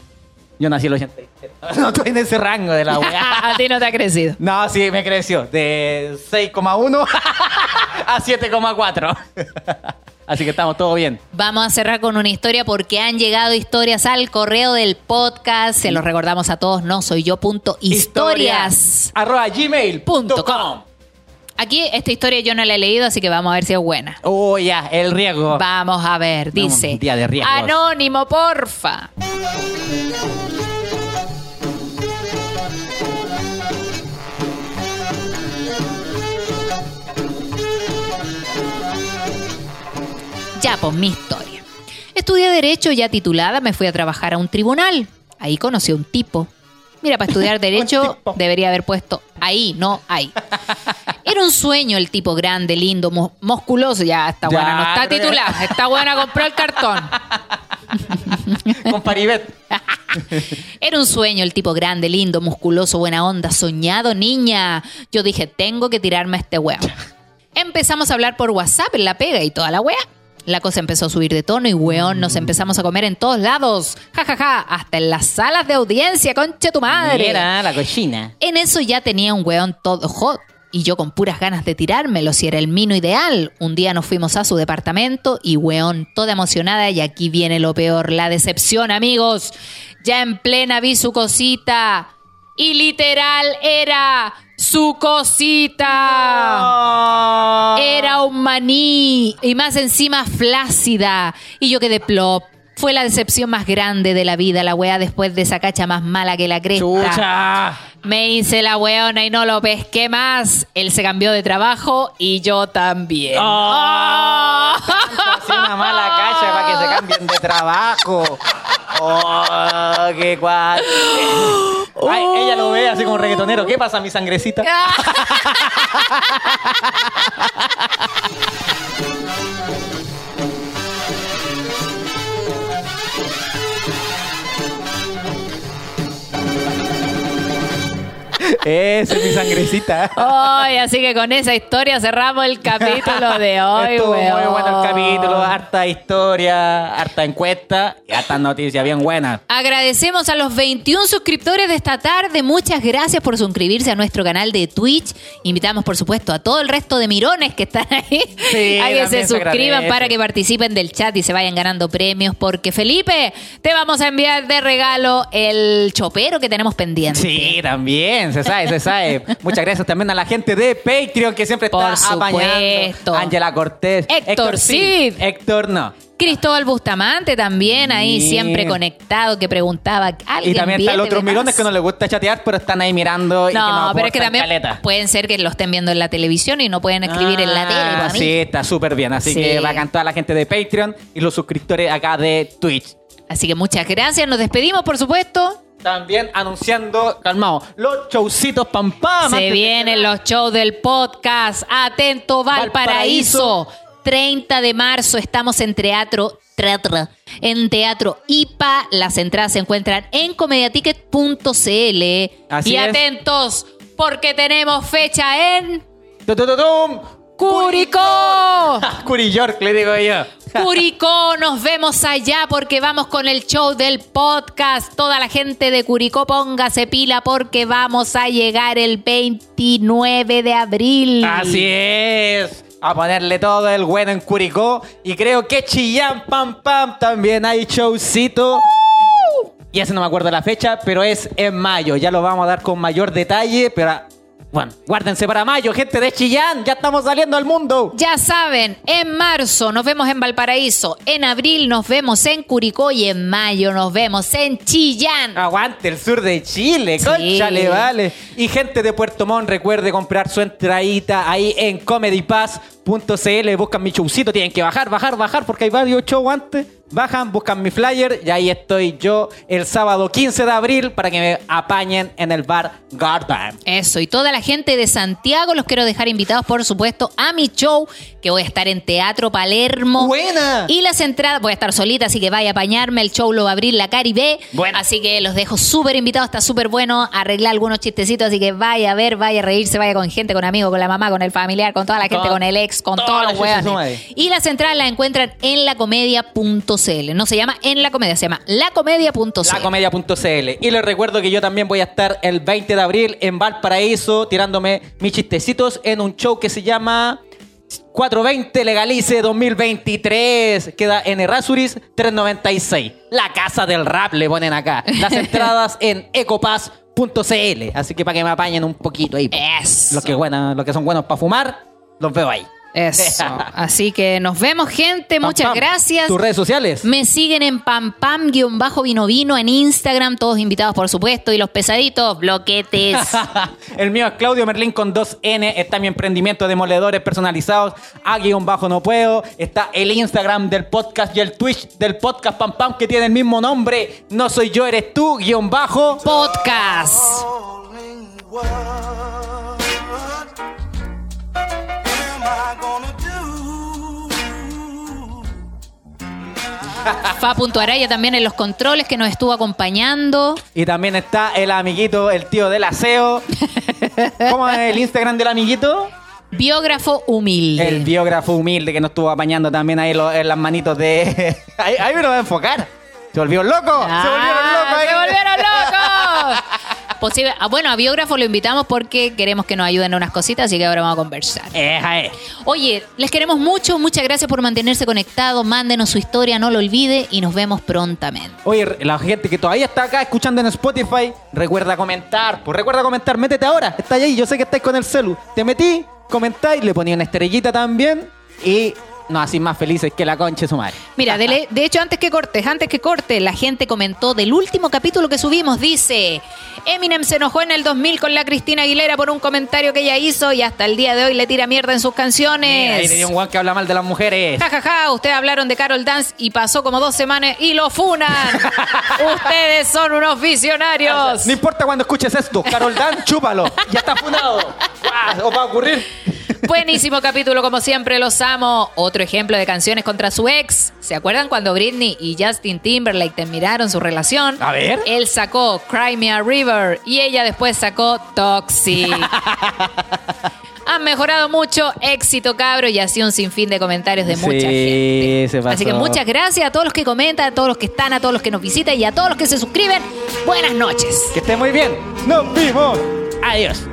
Yo nací en el 83. No estoy en ese rango de la weá. A ti no te ha crecido. No, sí, me creció. De 6,1 a 7,4. Así que estamos todo bien. Vamos a cerrar con una historia porque han llegado historias al correo del podcast. Se los recordamos a todos, no soy yo. Punto historias. Arroba gmail Punto com. Aquí esta historia yo no la he leído, así que vamos a ver si es buena. Oh, ya, el riesgo. Vamos a ver, dice. un día de riesgos. Anónimo, porfa. Ya, pues mi historia. Estudié Derecho ya titulada, me fui a trabajar a un tribunal. Ahí conocí a un tipo. Mira, para estudiar Derecho debería haber puesto ahí, no ahí. Era un sueño el tipo grande, lindo, mu- musculoso. Ya, está Ya, buena, no está pero- titulada. Está buena, compró el cartón. Con Paribet. Era un sueño el tipo grande, lindo, musculoso, buena onda, soñado, niña. Yo dije, tengo que tirarme a este weón. Empezamos a hablar por WhatsApp en la pega y toda la wea. La cosa empezó a subir de tono y weón, nos empezamos a comer en todos lados. Ja, ja, ja, hasta en las salas de audiencia, concha tu madre. Era la cochina. En eso ya tenía un weón todo hot. Y yo con puras ganas de tirármelo, si era el mino ideal. Un día nos fuimos a su departamento y weón, toda emocionada. Y aquí viene lo peor, la decepción, amigos. Ya en plena vi su cosita. Y literal era su cosita. Era un maní. Y más encima flácida. Y yo quedé plop. Fue la decepción más grande de la vida, la weá después de esa cacha más mala que la cresta. Chucha. Me hice la weona y no lo pesqué más. Él se cambió de trabajo y yo también. Oh. Una mala cacha para que se cambien de trabajo. Oh, qué Ay, ella lo ve así como reggaetonero. ¿Qué pasa, mi sangrecita? Esa es mi sangrecita. Ay, así que con esa historia cerramos el capítulo de hoy, Estuvo muy bueno el capítulo, harta historia, harta encuesta y hartas noticias bien buenas. Agradecemos a los 21 suscriptores de esta tarde. Muchas gracias por suscribirse a nuestro canal de Twitch. Invitamos, por supuesto, a todo el resto de mirones que están ahí Sí, a que se suscriban para que participen del chat y se vayan ganando premios. Porque, Felipe, te vamos a enviar de regalo el chopero que tenemos pendiente. Sí, también, se sabe, se sabe. Muchas gracias también a la gente de Patreon que siempre Por está apañando. supuesto. Ángela Cortés. Héctor Cid. Héctor no. Cristóbal Bustamante también ahí Sí. siempre conectado que preguntaba alguien Y también están los viene otros de mirones más? que no les gusta chatear, pero están ahí mirando y que No, nos pero es que aportan también caleta. pueden ser que lo estén viendo en la televisión y no pueden escribir en la tele. Ah, pues, a mí. Sí, está súper bien. Así Sí. que bacán toda la gente de Patreon y los suscriptores acá de Twitch. Así que muchas gracias. Nos despedimos, por supuesto. También anunciando, calmado, los showcitos pam pam. Se vienen que- los shows del podcast. Atento, Valparaíso. 30 de marzo estamos en teatro. teatro, En Teatro IPA. Las entradas se encuentran en comediaticket.cl. Así y es. atentos, porque tenemos fecha en tum. Curicó. Curi York, le digo yo. Curicó, nos vemos allá porque vamos con el show del podcast. Toda la gente de Curicó, póngase pila porque vamos a llegar el 29 de abril. Así es. A ponerle todo el bueno en Curicó. Y creo que Chillán, pam, pam, también hay showcito. Y ese no me acuerdo la fecha, pero es en mayo. Ya lo vamos a dar con mayor detalle, pero bueno, guárdense para mayo, gente de Chillán. Ya estamos saliendo al mundo. Ya saben, en marzo nos vemos en Valparaíso, en abril nos vemos en Curicó y en mayo nos vemos en Chillán. Aguante el sur de Chile, Sí. conchale, vale. Y gente de Puerto Montt, recuerde comprar su entradita ahí en comedypass.cl. .cl, buscan mi showcito, tienen que bajar, bajar, bajar, porque hay varios shows antes. Bajan, buscan mi flyer y ahí estoy yo el sábado 15 de abril para que me apañen en el bar Garden. Eso, y toda la gente de Santiago los quiero dejar invitados, por supuesto, a mi show, que voy a estar en Teatro Palermo. ¡Buena! Y las entradas, voy a estar solita, así que vaya a apañarme. El show lo va a abrir la Caribe. Buena. Así que los dejo súper invitados, está súper bueno. Arreglar algunos chistecitos, así que vaya a ver, vaya a reírse, vaya con gente, con amigos, con la mamá, con el familiar, con toda la gente, Con- con el ex, con todos los madre. Y las entradas las encuentran en lacomedia.cl. No se llama en la comedia, se llama lacomedia.cl. Lacomedia.cl. Y les recuerdo que yo también voy a estar el 20 de abril en Valparaíso tirándome mis chistecitos en un show que se llama 420 Legalice 2023. Queda en Errázuriz 396. La casa del rap le ponen acá. Las entradas en ecopass.cl. Así que para que me apañen un poquito ahí. Eso. Los que, buena- los que son buenos para fumar, los veo ahí. Eso. Así que nos vemos, gente. Pam, Muchas pam. gracias. ¿Tus redes sociales? Me siguen en pam pam guion bajo vino vino en Instagram, todos invitados por supuesto, y los pesaditos, bloquetes. el mío es Claudio Merlín con 2N. Está mi emprendimiento de demoledores personalizados. A guion bajo no puedo. Está el Instagram del podcast y el Twitch del podcast Pam Pam que tiene el mismo nombre. No soy yo, eres tú, guion bajo. Podcast. Fa.araya también en los controles que nos estuvo acompañando. Y también está el amiguito, el tío del aseo. ¿Cómo es el Instagram del amiguito? Biógrafo humilde. El biógrafo humilde que nos estuvo apañando también ahí lo- en las manitos de. ahí, ahí me lo va a enfocar. Se volvió loco. se volvieron Ah, locos. ¡Se volvieron locos! Posible- ah, bueno, a biógrafo lo invitamos porque queremos que nos ayuden en unas cositas, así que ahora vamos a conversar. Eja, eh. Oye, les queremos mucho, muchas gracias por mantenerse conectados, mándenos su historia, no lo olvide y nos vemos prontamente. Oye, la gente que todavía está acá escuchando en Spotify, recuerda comentar. Pues recuerda comentar, métete ahora. Está ahí, yo sé que estáis con el celu. Te metí, comentáis, le ponía una estrellita también y nos así más felices que la concha de su madre. Mira, de, de hecho, antes que cortes, antes que corte, la gente comentó del último capítulo que subimos, dice, Eminem se enojó en el 2000 con la Cristina Aguilera por un comentario que ella hizo y hasta el día de hoy le tira mierda en sus Mira, ahí canciones. tenía un guan que habla mal de las mujeres. Ja, ja, ja, ustedes hablaron de Carol Dance y pasó como dos semanas y lo funan. ustedes son unos visionarios. No importa cuando escuches esto, Carol Dan, chúpalo. Ya está funado. ¿Os va a ocurrir? Buenísimo capítulo, como siempre, los amo. Otro ejemplo de canciones contra su ex. ¿Se acuerdan cuando Britney y Justin Timberlake terminaron su relación? A ver. Él sacó Cry Me a River y ella después sacó Toxic. Han mejorado mucho, éxito cabro y así un sinfín de comentarios de mucha Sí, gente. se pasó. Así que muchas gracias a todos los que comentan, a todos los que están, a todos los que nos visitan y a todos los que se suscriben. Buenas noches. Que esté muy bien. Nos vimos. Adiós.